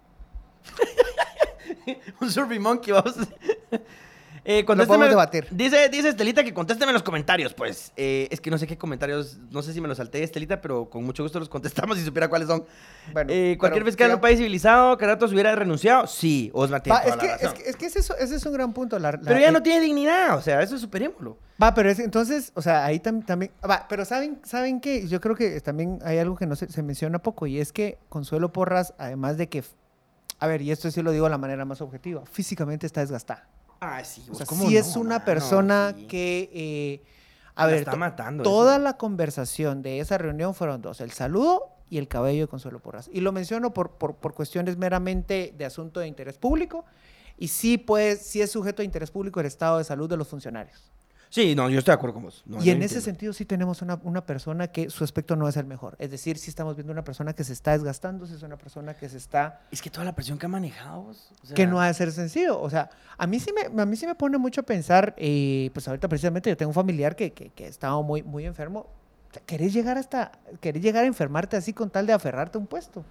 Un Survey Monkey, vamos. Eh, Lo podemos debatir. Dice, dice Estelita que contésteme en los comentarios, pues. Eh, es que no sé qué comentarios, no sé si me los salté, Estelita, pero con mucho gusto los contestamos si supiera cuáles son. Bueno, Eh, cualquier fiscal en un país civilizado, que ratos hubiera renunciado, sí, Osmar tiene Va, toda es, la que, razón. es que, es que ese, es, ese es un gran punto. la- la- Pero ya no tiene dignidad, o sea, eso superémoslo. Va, pero es, entonces, o sea, ahí tam- también. Va, pero ¿saben, ¿saben qué? Yo creo que también hay algo que no se, se menciona poco y es que Consuelo Porras, además de que. A ver, y esto sí lo digo de la manera más objetiva, físicamente está desgastada. Ah, sí, O sea, ¿cómo sí no, es una persona Sí. que. eh, a La ver, está matando toda eso. la conversación de esa reunión fueron dos: el saludo y el cabello de Consuelo Porras. Y lo menciono por, por, por cuestiones meramente de asunto de interés público. Y sí, pues, sí es sujeto de interés público el estado de salud de los funcionarios. Sí, no, yo estoy de acuerdo con vos. No, y en ese sentido sí tenemos una, una persona que su aspecto no es el mejor. Es decir, sí estamos viendo una persona que se está desgastando, sí es una persona que se está... Es que toda la presión que ha manejado vos, o sea, que no ha de ser sencillo. O sea, a mí sí me, a mí sí me pone mucho a pensar, eh, pues ahorita precisamente yo tengo un familiar que, que, que estaba muy, muy enfermo. O sea, ¿Querés llegar hasta, querés llegar a enfermarte así con tal de aferrarte a un puesto?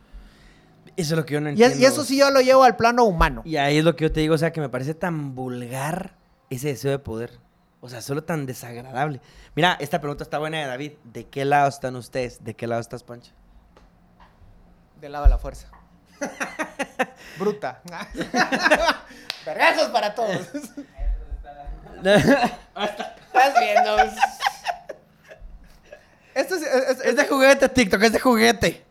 Eso es lo que yo no Y, entiendo. es- y eso sí yo lo llevo al plano humano. Y ahí es lo que yo te digo, o sea, que me parece tan vulgar ese deseo de poder. O sea, solo tan desagradable. Mira, esta pregunta está buena de David. ¿De qué lado están ustedes? ¿De qué lado estás, Pancho? Del lado de la fuerza. [laughs] Bruta. [laughs] Vergazos para todos. Estás viendo. Esto es, es- es de juguete, TikTok, es de juguete.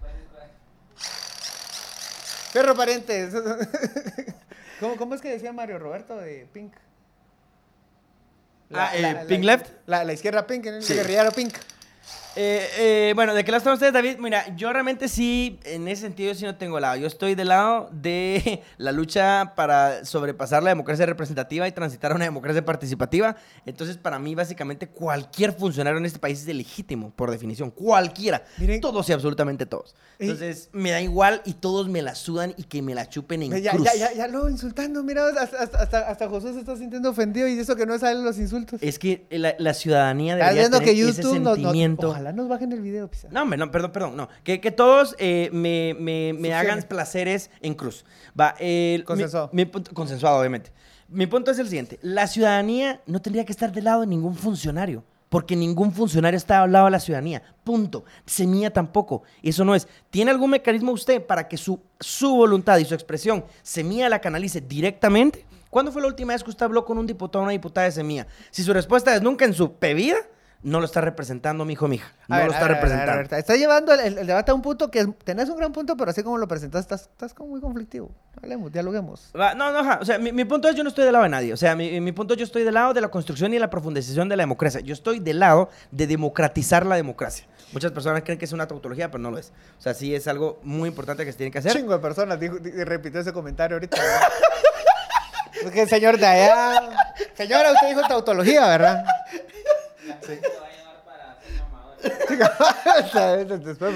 Perro pariente. [laughs] ¿Cómo, ¿Cómo es que decía Mario Roberto de Pink? Ah, eh, Pink Left. La, la izquierda Pink, el guerrillero Pink. Eh, eh, bueno, ¿de qué lado están ustedes, David? Mira, yo realmente sí, en ese sentido sí no tengo lado. Yo estoy del lado de [laughs] la lucha para sobrepasar la democracia representativa y transitar a una democracia participativa. Entonces, para mí, básicamente, cualquier funcionario en este país es legítimo, por definición. Cualquiera. Miren- todos y absolutamente todos. Entonces, me da igual y todos me la sudan y que me la chupen en Ya, cruz. ya, ya, ya lo insultando, mira, hasta, hasta, José se está sintiendo ofendido y eso que no salen los insultos. Es que la, la ciudadanía Estás debería tener que ese YouTube nos- sentimiento. Ojalá nos bajen el video. No, hombre, no, perdón, perdón, no. Que, que todos eh, me, me- me hagan placeres en cruz. Va, el- Consensuado. mi punto- consensuado, obviamente. Mi punto es el siguiente. La ciudadanía no tendría que estar del lado de ningún funcionario. Porque ningún funcionario está al lado de la ciudadanía. Punto. Semilla tampoco. Eso no es. ¿Tiene algún mecanismo usted para que su, su voluntad y su expresión Semilla la canalice directamente? ¿Cuándo fue la última vez que usted habló con un diputado o una diputada de Semilla? Si su respuesta es nunca en su vida, no lo está representando, mi hijo, mi hija. No ver, lo está ver, representando. ver, Está llevando el, debate a un punto que tenés un gran punto, pero así como lo presentas, estás, estás como muy conflictivo. Hablemos, dialoguemos. No, no, ajá. O sea, mi, mi punto es yo no estoy del lado de nadie. O sea, mi, mi punto es yo estoy del lado de la construcción y la profundización de la democracia. Yo estoy del lado de democratizar la democracia. Muchas personas creen que es una tautología, pero no lo es. O sea, sí es algo muy importante que se tiene que hacer. Chingo de personas dijo, di- repitió ese comentario ahorita. Porque [laughs] el señor de allá. Señora, usted dijo tautología, ¿verdad? Sí. [laughs] Después,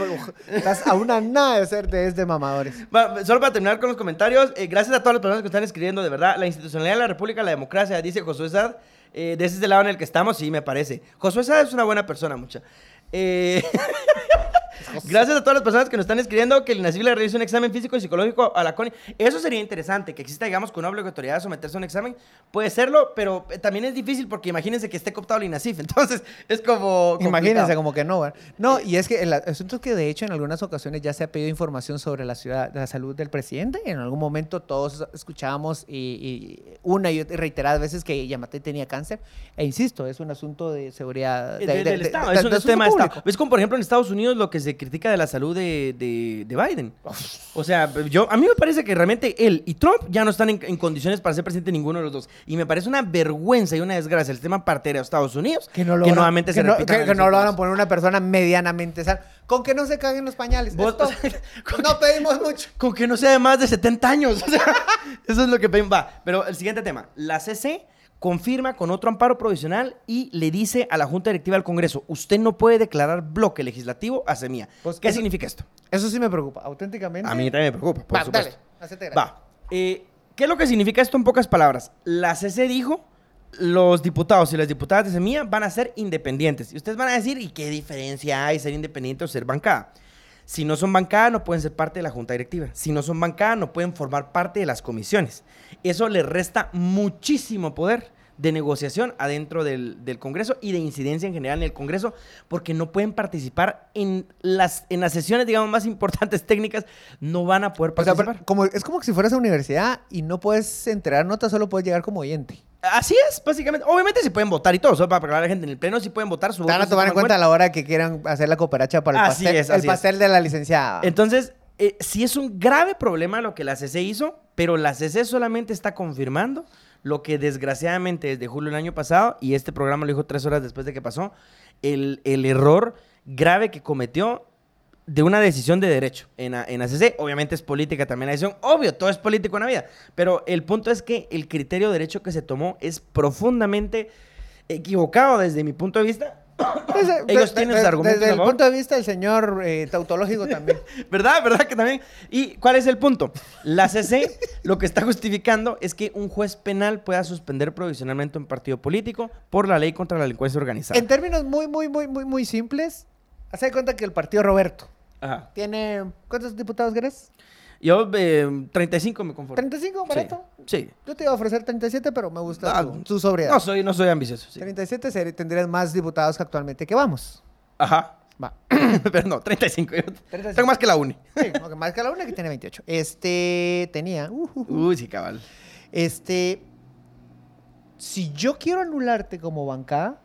estás a una nada de ser de, de mamadores. Va, solo para terminar con los comentarios, eh, gracias a todas las personas que están escribiendo, de verdad, la institucionalidad de la República, la democracia, dice Josué Sad, eh, de ese es el lado en el que estamos, sí, me parece. Josué Sad es una buena persona, mucha. Eh, [laughs] Gracias a todas las personas que nos están escribiendo que el INACIF le realice un examen físico y psicológico a la CONI. Eso sería interesante, que exista, digamos, con una obligatoriedad de someterse a un examen. Puede serlo, pero eh, también es difícil porque imagínense que esté cooptado el INACIF. [laughs] Entonces, es como. Imagínense complicado. como que no, ¿verdad? No, y es que el asunto es que de hecho en algunas ocasiones ya se ha pedido información sobre la ciudad, la salud del presidente. En algún momento todos escuchábamos y, y una y otra- reiteradas veces que Yamate tenía cáncer. E insisto, es un asunto de seguridad De- de- de- de- del de- Estado, es un de es un tema de Estado. público. Es como, por ejemplo, en Estados Unidos lo que se critica de la salud de, de- de Biden. [laughs] O sea, yo, a mí me parece que realmente él y Trump ya no están en, en condiciones para ser presidente ninguno de los dos. Y me parece una vergüenza y una desgracia el sistema partero de Estados Unidos Que no logran, nuevamente que se no, repita que- que no logran poner una persona medianamente sana. Con que no se caguen los pañales. Vos- Esto, [laughs] o sea, [laughs] con no pedimos mucho. Con que no sea de más de 70 años. O sea, eso es lo que pedimos. Va, pero el siguiente tema. La CC confirma con otro amparo provisional y le dice a la Junta Directiva del Congreso, usted no puede declarar bloque legislativo a Semilla. Pues, ¿Qué eso- significa esto? Eso sí me preocupa, auténticamente. A mí también me preocupa, por Va, supuesto. dale. Va. Eh, ¿Qué es lo que significa esto en pocas palabras? La CC dijo, los diputados y las diputadas de Semilla van a ser independientes. Y ustedes van a decir, ¿y qué diferencia hay ser independiente o ser bancada? Si no son bancada, no pueden ser parte de la junta directiva. Si no son bancada, no pueden formar parte de las comisiones. Eso le resta muchísimo poder de negociación adentro del, del Congreso y de incidencia en general en el Congreso, porque no pueden participar en las, en las sesiones, digamos, más importantes técnicas, no van a poder O sea, participar. como, es como si fueras a universidad y no puedes entregar notas, solo puedes llegar como oyente. Así es, básicamente. Obviamente sí pueden votar y todo, solo para aclarar a la gente. En el pleno sí pueden votar. Su Te van voto a se tomar en cuenta a la hora que quieran hacer la cooperacha para el Así pastel, es, el es. pastel de la licenciada. Entonces, eh, sí es un grave problema lo que la CC hizo, pero la CC solamente está confirmando lo que desgraciadamente desde julio del año pasado, y este programa lo dijo tres horas después de que pasó, el, el error grave que cometió de una decisión de derecho en, en ACC. Obviamente es política también la decisión. Obvio, todo es político en la vida. Pero el punto es que el criterio de derecho que se tomó es profundamente equivocado desde mi punto de vista. [coughs] Ese- ellos tienen sus argumentos Desde el favor. punto de vista del señor eh, tautológico también. [laughs] ¿Verdad? ¿Verdad que también? ¿Y cuál es el punto? La CC [laughs] lo que está justificando es que un juez penal pueda suspender provisionalmente un partido político por la ley contra la delincuencia organizada. en términos muy, muy, muy, muy, muy simples, haz de cuenta que el partido Roberto Ajá. tiene... ¿Cuántos diputados querés? Yo eh, 35 me conformo. ¿35? ¿Barato? Sí. Yo te iba a ofrecer 37, pero me gusta Ah, tu, tu sobriedad. No soy, no soy ambicioso. sí. 37 ser- tendrías más diputados que actualmente que vamos. Ajá. Va. [coughs] Pero no, 35. Yo 35. Tengo más que la uni. Sí, aunque más que la una que tiene 28. Este tenía. uh, uh, uh. Uy, sí, cabal. Este. Si yo quiero anularte como bancada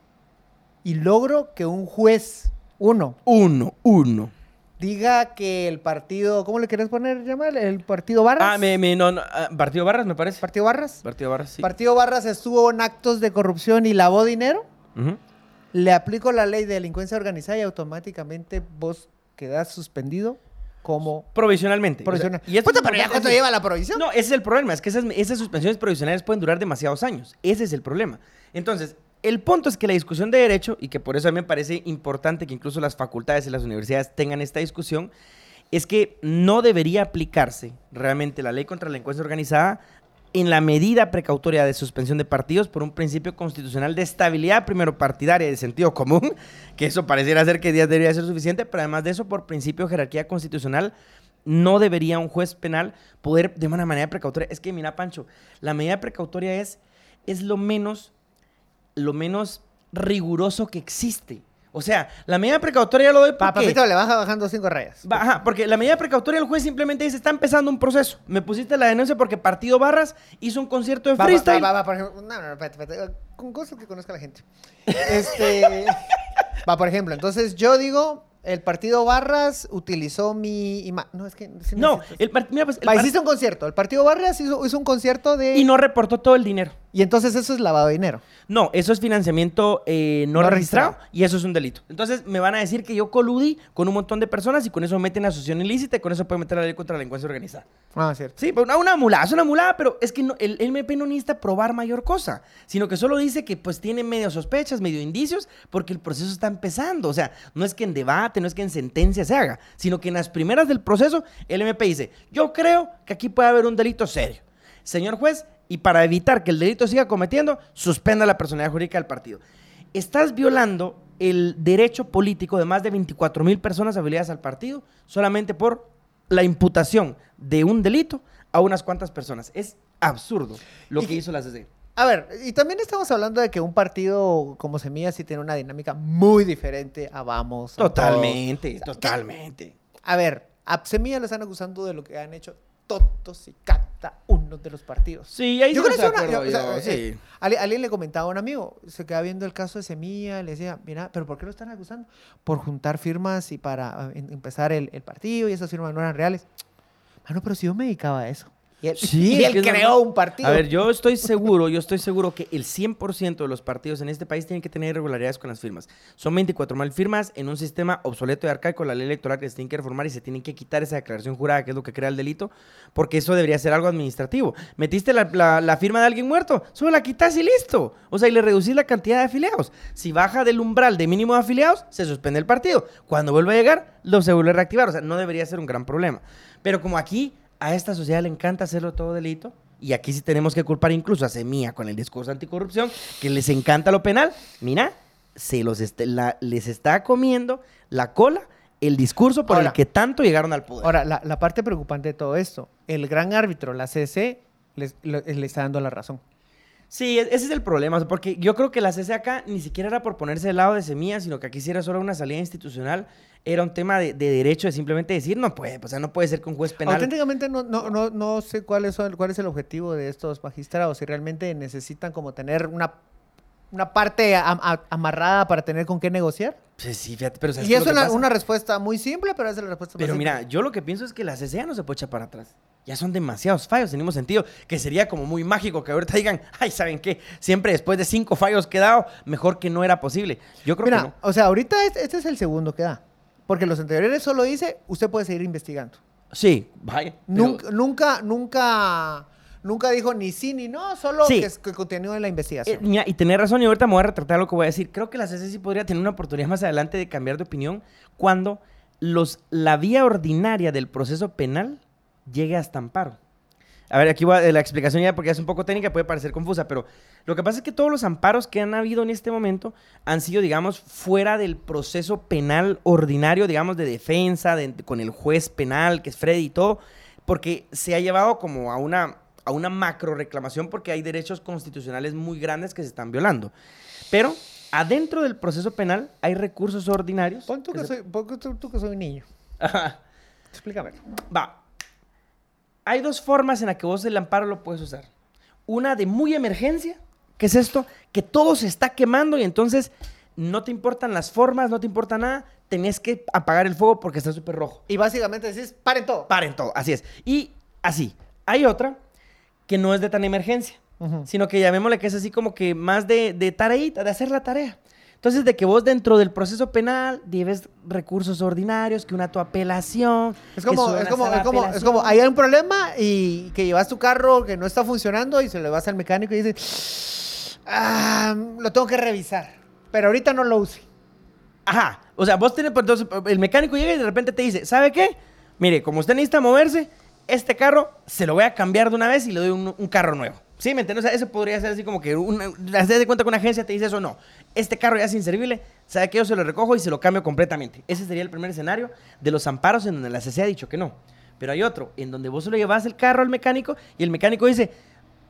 y logro que un juez, uno, Uno, uno. diga que el partido. ¿Cómo le querés poner llamar? El partido Barras. Ah, me, me, no, no, ah, Partido Barras, me parece. ¿Partido Barras? Partido Barras, sí. Partido Barras estuvo en actos de corrupción y lavó dinero. Le aplico la ley de delincuencia organizada y automáticamente vos quedás suspendido como Provisionalmente. provisional. O sea, y esto Puta, pero ya cuánto lleva la provisión. No, ese es el problema, es que esas, esas suspensiones provisionales pueden durar demasiados años. Ese es el problema. Entonces, el punto es que la discusión de derecho, y que por eso a mí me parece importante que incluso las facultades y las universidades tengan esta discusión, es que no debería aplicarse realmente la ley contra la delincuencia organizada en la medida precautoria de suspensión de partidos por un principio constitucional de estabilidad primero partidaria de sentido común, que eso pareciera ser que días debería ser suficiente, pero además de eso, por principio de jerarquía constitucional, no debería un juez penal poder de una manera precautoria. Es que, mira, Pancho, la medida precautoria es, es lo menos, lo menos riguroso que existe. O sea, la medida precautoria lo doy porque... papito, le baja bajando cinco rayas. Va, Ajá, porque la medida precautoria el juez simplemente dice, está empezando un proceso. Me pusiste la denuncia porque Partido Barras hizo un concierto de Va, va, freestyle. va, va, por ejemplo, no, no, no, espérate, espérate, con cosas que conozca la gente. [laughs] Este, va, por ejemplo, entonces yo digo, el partido Barras utilizó mi No, es que... sí No, necesito- el, par- mira, pues, el hiciste un concierto. El partido Barras hizo, hizo un concierto de... y no reportó todo el dinero. Y entonces eso es lavado de dinero. No, eso es financiamiento eh, no, No registrado, registrado. y eso es un delito. Entonces me van a decir que yo coludí con un montón de personas y con eso meten asociación ilícita y con eso pueden meter la ley contra la delincuencia organizada. Ah, cierto. Sí, pues una, una mulada, es una mulada, pero es que no- el, el MP no necesita probar mayor cosa, sino que solo dice que pues tiene medio sospechas, medio indicios, porque el proceso está empezando. O sea, no es que en debate, no es que en sentencia se haga, sino que en las primeras del proceso el MP dice, yo creo que aquí puede haber un delito serio. Señor juez, y para evitar que el delito siga cometiendo, suspenda la personalidad jurídica del partido. Estás violando el derecho político de más de 24 mil personas afiliadas al partido solamente por la imputación de un delito a unas cuantas personas. Es absurdo lo que- hizo la CC. A ver, y también estamos hablando de que un partido como Semilla sí tiene una dinámica muy diferente a Vamos. a Totalmente, Todos. totalmente. A ver, a Semilla le están acusando de lo que han hecho todos y cada uno de los partidos. Sí, ahí Yo creo que una- o sea, eh, sí. Alguien le comentaba a un amigo, se queda viendo el caso de Semilla, le decía, mira, pero ¿por qué lo están acusando? Por juntar firmas y para eh, em- empezar el, el partido y esas firmas no eran reales. Mano, pero si yo me dedicaba a eso. Y él, Sí, y él creó un partido. A ver, yo estoy seguro, yo estoy seguro que el 100% de los partidos en este país tienen que tener irregularidades con las firmas. Son 24 mil firmas en un sistema obsoleto y arcaico, la ley electoral que se tiene que reformar y se tiene que quitar esa declaración jurada, que es lo que crea el delito, porque eso debería ser algo administrativo. Metiste la, la- la firma de alguien muerto, solo la quitas y listo. O sea, y le reducís la cantidad de afiliados. Si baja del umbral de mínimo de afiliados, se suspende el partido. Cuando vuelve a llegar, lo se vuelve a reactivar. O sea, no debería ser un gran problema. Pero como aquí a esta sociedad le encanta hacerlo todo delito, y aquí sí tenemos que culpar incluso a Semilla con el discurso anticorrupción, que les encanta lo penal, mira, se los est- la- les está comiendo la cola el discurso por Ahora- el que tanto llegaron al poder. Ahora, la, la parte preocupante de todo esto, el gran árbitro, la CC, les- lo- le está dando la razón. Sí, e- ese es el problema, porque yo creo que la CCAK ni siquiera era por ponerse del lado de Semilla, sino que aquí sí era solo una salida institucional, era un tema de, de derecho de simplemente decir, no puede, o sea, no puede ser un juez penal... Auténticamente no, no, no, no sé cuál es, cuál es el objetivo de estos magistrados, si realmente necesitan como tener una, una parte am- a- amarrada para tener con qué negociar. Sí, sí, fíjate, pero ¿sabes Y es una, respuesta muy simple, pero es la respuesta Pero más mira, simple. yo lo que pienso es que la CCA no se puede echar para atrás. Ya son demasiados fallos, tenemos sentido. Que sería como muy mágico que ahorita digan, ay, ¿saben qué? Siempre después de cinco fallos que he dado, mejor que no era posible. Yo creo Mira, que no. o sea, ahorita este, este es el segundo que da. Porque los anteriores solo dice, usted puede seguir investigando. Sí, vaya. pero- Nunca, nunca, nunca, nunca dijo ni sí ni no, solo Sí. que, que continúe la Eh, investigación. mira, y tener razón, y ahorita me voy a retratar lo que voy a decir. Creo que la CC sí podría tener una oportunidad más adelante de cambiar de opinión cuando los, la vía ordinaria del proceso penal llegue hasta amparo. A ver, aquí va la explicación ya porque es un poco técnica, puede parecer confusa, pero lo que pasa es que todos los amparos que han habido en este momento han sido, digamos, fuera del proceso penal ordinario, digamos, de defensa, de- con el juez penal, que es Freddy y todo, porque se ha llevado como a una, a una macro reclamación porque hay derechos constitucionales muy grandes que se están violando. Pero adentro del proceso penal hay recursos ordinarios. Pon tú que que, se- soy, pon tú, que soy un niño. Ajá. Explícame. Va. Hay dos formas en las que vos el amparo lo puedes usar. Una de muy emergencia, que es esto, que todo se está quemando y entonces no te importan las formas, no te importa nada, tenés que apagar el fuego porque está súper rojo. Y básicamente decís, paren todo. Paren todo, así es. Y así, hay otra que no es de tan emergencia, sino que llamémosle que es así como que más de, de tareita, de hacer la tarea. Entonces, de que vos dentro del proceso penal lleves recursos ordinarios, que una tu apelación. Es como, es como, es como, es como, hay un problema y que llevas tu carro que no está funcionando y se lo vas al mecánico y dices, ah, lo tengo que revisar, pero ahorita no lo use. Ajá. O sea, vos tenés, pues, entonces, el mecánico llega y de repente te dice, ¿sabe qué? Mire, como usted necesita moverse, este carro se lo voy a cambiar de una vez y le doy un, un carro nuevo. ¿Sí? ¿Me entiendes? O sea, eso podría ser así como que, una, haz de cuenta que una agencia te dice eso, no. Este carro ya es inservible, ¿sabe qué? Yo se lo recojo y se lo cambio completamente. Ese sería el primer escenario de los amparos en donde la CC ha dicho que no. Pero hay otro, en donde vos se lo llevas el carro al mecánico y el mecánico dice,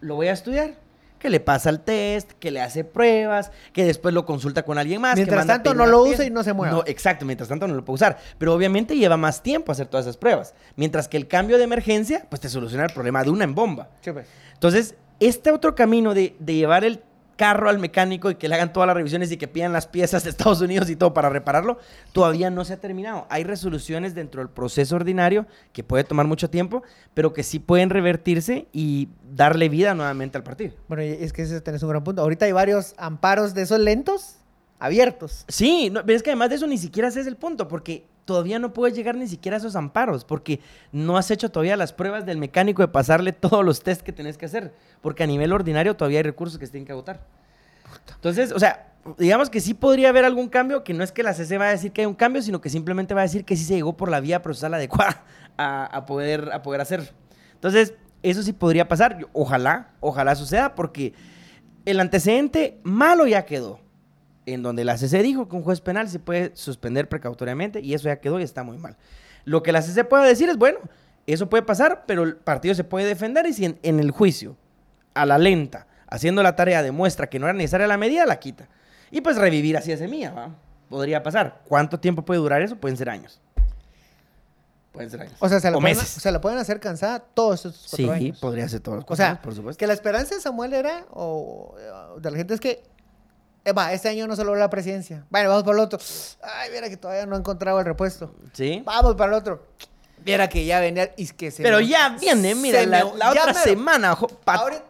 lo voy a estudiar. Que le pasa el test, que le hace pruebas, que después lo consulta con alguien más. que Mientras tanto, no lo use y no se mueva. No, exacto, mientras tanto no lo puede usar. Pero obviamente lleva más tiempo hacer todas esas pruebas. Mientras que el cambio de emergencia, pues te soluciona el problema de una en bomba. Sí, pues. Entonces, este otro camino de, de llevar el, carro al mecánico y que le hagan todas las revisiones y que pidan las piezas de Estados Unidos y todo para repararlo, todavía no se ha terminado. Hay resoluciones dentro del proceso ordinario que puede tomar mucho tiempo, pero que sí pueden revertirse y darle vida nuevamente al partido. Bueno, es que ese tenés un gran punto. Ahorita hay varios amparos de esos lentos abiertos. Sí, no, pero es que además de eso ni siquiera ese es el punto, porque todavía no puedes llegar ni siquiera a esos amparos, porque no has hecho todavía las pruebas del mecánico de pasarle todos los test que tenés que hacer, porque a nivel ordinario todavía hay recursos que se tienen que agotar. Entonces, o sea, digamos que sí podría haber algún cambio, que no es que la CC va a decir que hay un cambio, sino que simplemente va a decir que sí se llegó por la vía procesal adecuada [laughs] a, a poder, a poder hacer. Entonces, eso sí podría pasar. Ojalá, ojalá suceda, porque el antecedente malo ya quedó. En donde la CC dijo que un juez penal se puede suspender precautoriamente y eso ya quedó y está muy mal. Lo que la CC puede decir es, bueno, eso puede pasar, pero el partido se puede defender y si en, en el juicio, a la lenta, haciendo la tarea, demuestra que no era necesaria la medida, la quita. Y pues revivir así a semilla, ¿va? Podría pasar. ¿Cuánto tiempo puede durar eso? Pueden ser años. Pueden ser años. O sea, se la, o pueden, meses. se la pueden hacer cansada todos estos cuatro Sí, años. podría ser todos los O sea, años, por supuesto. que la esperanza de Samuel era, o eh, de la gente es que, va, este año no se logró la presidencia. Bueno, vamos por el otro. Ay, mira que todavía no he encontrado el repuesto. Sí. Vamos para el otro. Viera que ya venía y que se Pero me- ya viene, mira, se la, me- la ya otra semana. jo- pa- Ahorita-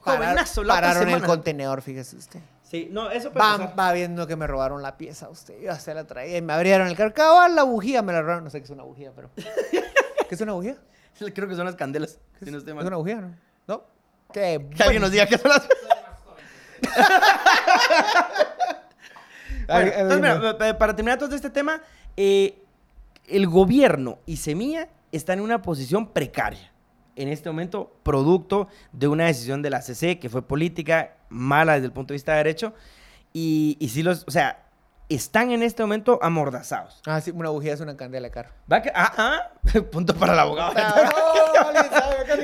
jovenazo, la otra pararon el semana. contenedor, fíjese usted. Sí, no, eso puede Va, pasar. va viendo que me robaron la pieza usted. Yo se la traía y me abrieron el carcabal, la bujía me la robaron. No sé qué es una bujía, pero. [laughs] ¿Qué es una bujía? Creo que son las candelas. Si no estoy ¿Es una bujía, no? ¿No? Qué Que alguien nos diga qué son las. [laughs] Bueno, entonces, mira, para terminar todo este tema, eh, el gobierno y Semilla están en una posición precaria. En este momento, producto de una decisión de la CC que fue política, mala desde el punto de vista de derecho. Y, y sí los, o sea, están en este momento amordazados. Ah, sí, una bujía es una candela de carro. Va que, ah, ah, [laughs] punto para el abogado. ¡Oh, [laughs] vale, sabe!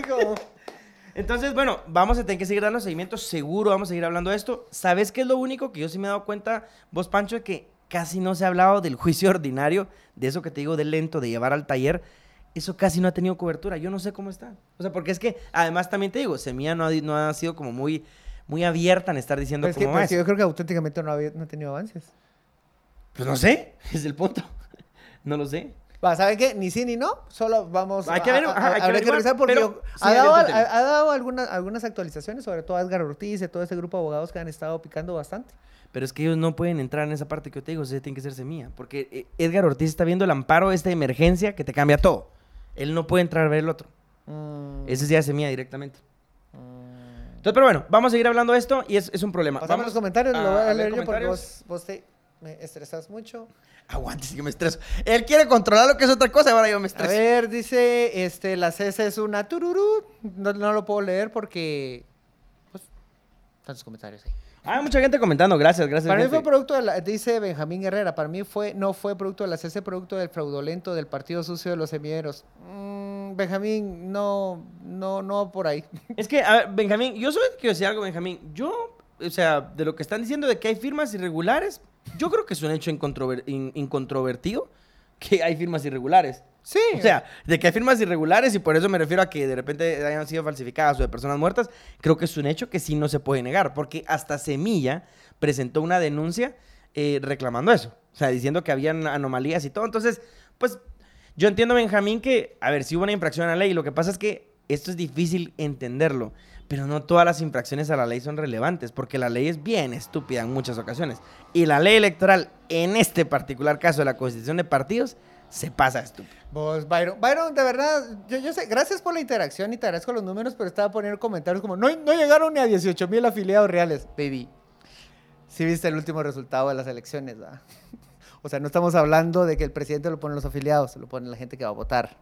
Entonces, bueno, vamos a tener que seguir dando seguimiento, seguro vamos a seguir hablando de esto. ¿Sabes qué es lo único que yo sí me he dado cuenta, vos, Pancho, de que casi no se ha hablado del juicio [laughs] ordinario, de eso que te digo del lento, de llevar al taller? Eso casi no ha tenido cobertura. Yo no sé cómo está. O sea, porque es que, además, también te digo, Semilla no ha, di- no ha sido como muy, muy abierta en estar diciendo Pero es que, cómo pero va es que eso. yo creo que auténticamente no ha tenido avances. Pues no sé, [laughs] es el punto. no lo sé. Va, ¿saben qué? Ni sí ni no, solo vamos Hay que a- ver- a- ajá, hay que habrá que averiguar, revisar porque pero yo- sí, ha, dado, ha- ha dado algunas, algunas actualizaciones, sobre todo a Edgar Ortiz y todo ese grupo de abogados que han estado picando bastante. Pero es que ellos no pueden entrar en esa parte que yo te digo, tiene que ser semilla. Porque eh, Edgar Ortiz está viendo el amparo esta de emergencia que te cambia todo. Él no puede entrar a ver el otro. Mm, Ese es semilla directamente. Entonces, pero bueno, vamos a seguir hablando de esto y es, es un problema. Pasame Vamos los comentarios, a- lo voy a a leer yo porque vos, vos te me estresas mucho. Aguante, sí que me estreso. Él quiere controlar lo que es otra cosa, ahora yo me A estreso. ver, dice, este, la CS es una tururú. No, no lo puedo leer porque, pues, tantos comentarios ahí. Ah, mucha gente comentando, gracias, gracias. Para mí fue producto de la, dice Benjamín Herrera, para mí fue, no fue producto de la CC, producto del fraudulento del partido sucio de los semilleros. Mm, Benjamín, no, no, no por ahí. [laughs] Es que, a ver, Benjamín, yo solo quiero decir algo, Benjamín. Yo, o sea, de lo que están diciendo de que hay firmas irregulares, yo creo que es un hecho incontrover- in- incontrovertido que hay firmas irregulares. Sí. O sea, de que hay firmas irregulares y por eso me refiero a que de repente hayan sido falsificadas o de personas muertas, creo que es un hecho que sí no se puede negar, porque hasta Semilla presentó una denuncia eh, reclamando eso, o sea, diciendo que habían anomalías y todo. Entonces, pues yo entiendo, Benjamín, que, a ver, si hubo una infracción a la ley, lo que pasa es que esto es difícil entenderlo, pero no todas las infracciones a la ley son relevantes, porque la ley es bien estúpida en muchas ocasiones. Y la ley electoral, en este particular caso de la constitución de partidos, se pasa estúpido. Vos, Byron. Byron, de verdad, yo, yo sé, gracias por la interacción y te agradezco los números, pero estaba poniendo comentarios como, no, no llegaron ni a 18 mil afiliados reales. Baby, sí viste el último resultado de las elecciones, ¿verdad? [laughs] O sea, no estamos hablando de que el presidente lo ponen los afiliados, lo pone la gente que va a votar.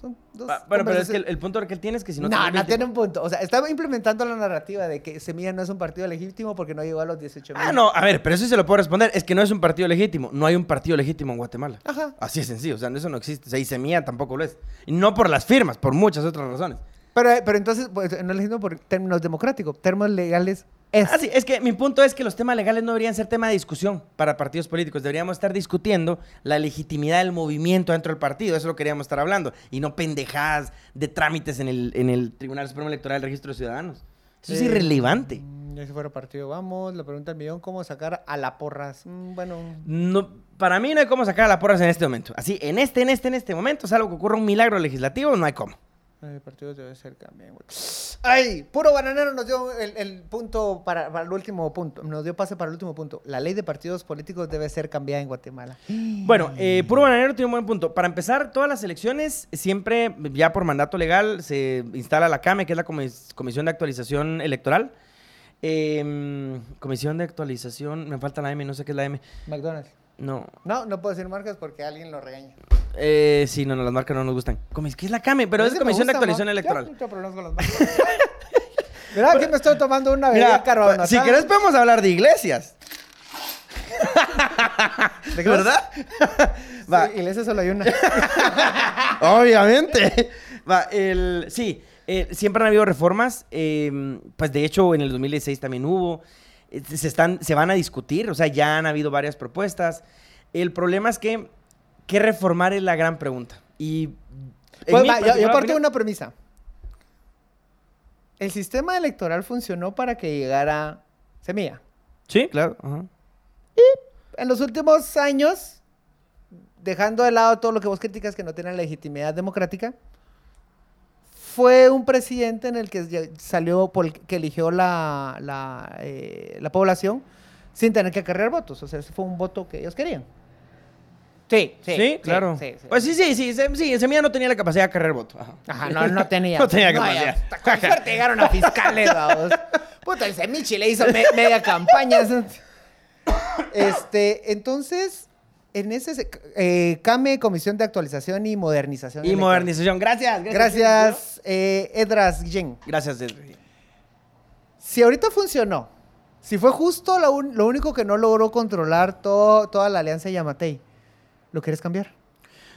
Son dos Ah, Bueno, pero es que el, punto que él tiene es que si no... No, tiene no, 20 tiene un punto. O sea, estaba implementando la narrativa de que Semilla no es un partido legítimo porque no llegó a los 18 mil. Ah, no, a ver, pero eso sí se lo puedo responder. Es que no es un partido legítimo. No hay un partido legítimo en Guatemala. Ajá. Así es sencillo. O sea, eso no existe. O sea, y Semilla tampoco lo es. Y no por las firmas, por muchas otras razones. Pero, pero entonces, pues, no legítimo por términos democráticos. Términos legales es. Ah, sí, es que mi punto es que los temas legales no deberían ser tema de discusión para partidos políticos. Deberíamos estar discutiendo la legitimidad del movimiento dentro del partido. Eso lo queríamos estar hablando. Y no pendejadas de trámites en el, en el Tribunal Supremo Electoral del Registro de Ciudadanos. Eso es Eh, irrelevante. mm, Ya si fuera partido, vamos. La pregunta del millón, ¿cómo sacar a la porras? Mm, bueno, No, para mí no hay cómo sacar a la porras en este momento. Así, en este, en este, en este momento, salvo que ocurra un milagro legislativo, no hay cómo. El partido debe ser también, güey. Ay, puro bananero nos dio el, el punto para, para el último punto. Nos dio pase para el último punto. La ley de partidos políticos debe ser cambiada en Guatemala. Bueno, eh, Puro Bananero tiene un buen punto. Para empezar, todas las elecciones, siempre, ya por mandato legal, se instala la CAME, que es la Comis- Comisión de Actualización Electoral. Em, comisión de Actualización, me falta la M, no sé qué es la M. McDonald's. No, No, no puedo decir marcas porque alguien lo regaña. eh, sí, no, no, las marcas no nos gustan. Comis- ¿Qué es la CAME? Pero es Comisión de Actualización ¿no? Electoral. Yo no tengo problemas con las marcas. Mira, aquí me estoy tomando una bebida carbonatada. si querés podemos hablar de iglesias. ¿De ¿Verdad? Va, Sí, iglesia solo hay una. Obviamente. Va, el, sí, eh, siempre han habido reformas. eh, pues de hecho, en el 2016 también hubo. Eh, Se, están, se van a discutir, o sea, ya han habido varias propuestas. El problema es que, ¿qué reformar es la gran pregunta? Y. Pues, va, yo, yo parto de una premisa. El sistema electoral funcionó para que llegara Semilla. Sí, claro. ajá. En los últimos años, dejando de lado todo lo que vos criticas que no tiene legitimidad democrática, fue un presidente en el que salió, por que eligió la, la, eh, la población sin tener que acarrear votos. O sea, ese fue un voto que ellos querían. Sí, Sí, claro. sí, sí. Pues sí, sí, sí. Sí, Semilla no tenía la capacidad de cargar voto. Ajá. Ajá, no, no tenía. [laughs] No tenía capacidad. con [laughs] suerte llegaron a fiscales, vamos. Puta, el Semichi le hizo me- media campaña. [laughs] Este, entonces, en ese... se- eh, CAME, Comisión de Actualización y Modernización. Y Electoral. modernización. Gracias. Gracias, eh, Edras Guillén. Gracias, Edri. Si ahorita funcionó, si fue justo lo, un- lo único que no logró controlar todo, toda la alianza de Yamatei, ¿lo quieres cambiar?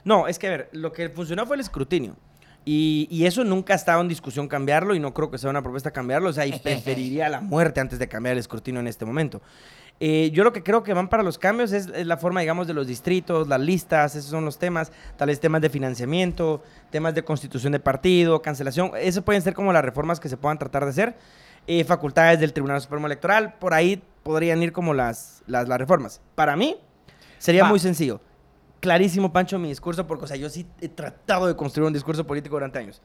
No, es que a ver, lo que funcionó fue el escrutinio. Y, y eso nunca ha estado en discusión cambiarlo y no creo que sea una propuesta cambiarlo. O sea, y [laughs] preferiría la muerte antes de cambiar el escrutinio en este momento. Eh, yo lo que creo que van para los cambios es, es la forma, digamos, de los distritos, las listas, esos son los temas, tal vez temas de financiamiento, temas de constitución de partido, cancelación. Eso pueden ser como las reformas que se puedan tratar de hacer. Eh, facultades del Tribunal Supremo Electoral, por ahí podrían ir como las, las, las reformas. Para mí, sería Va. muy sencillo clarísimo, Pancho, mi discurso, porque, o sea, yo sí he tratado de construir un discurso político durante años.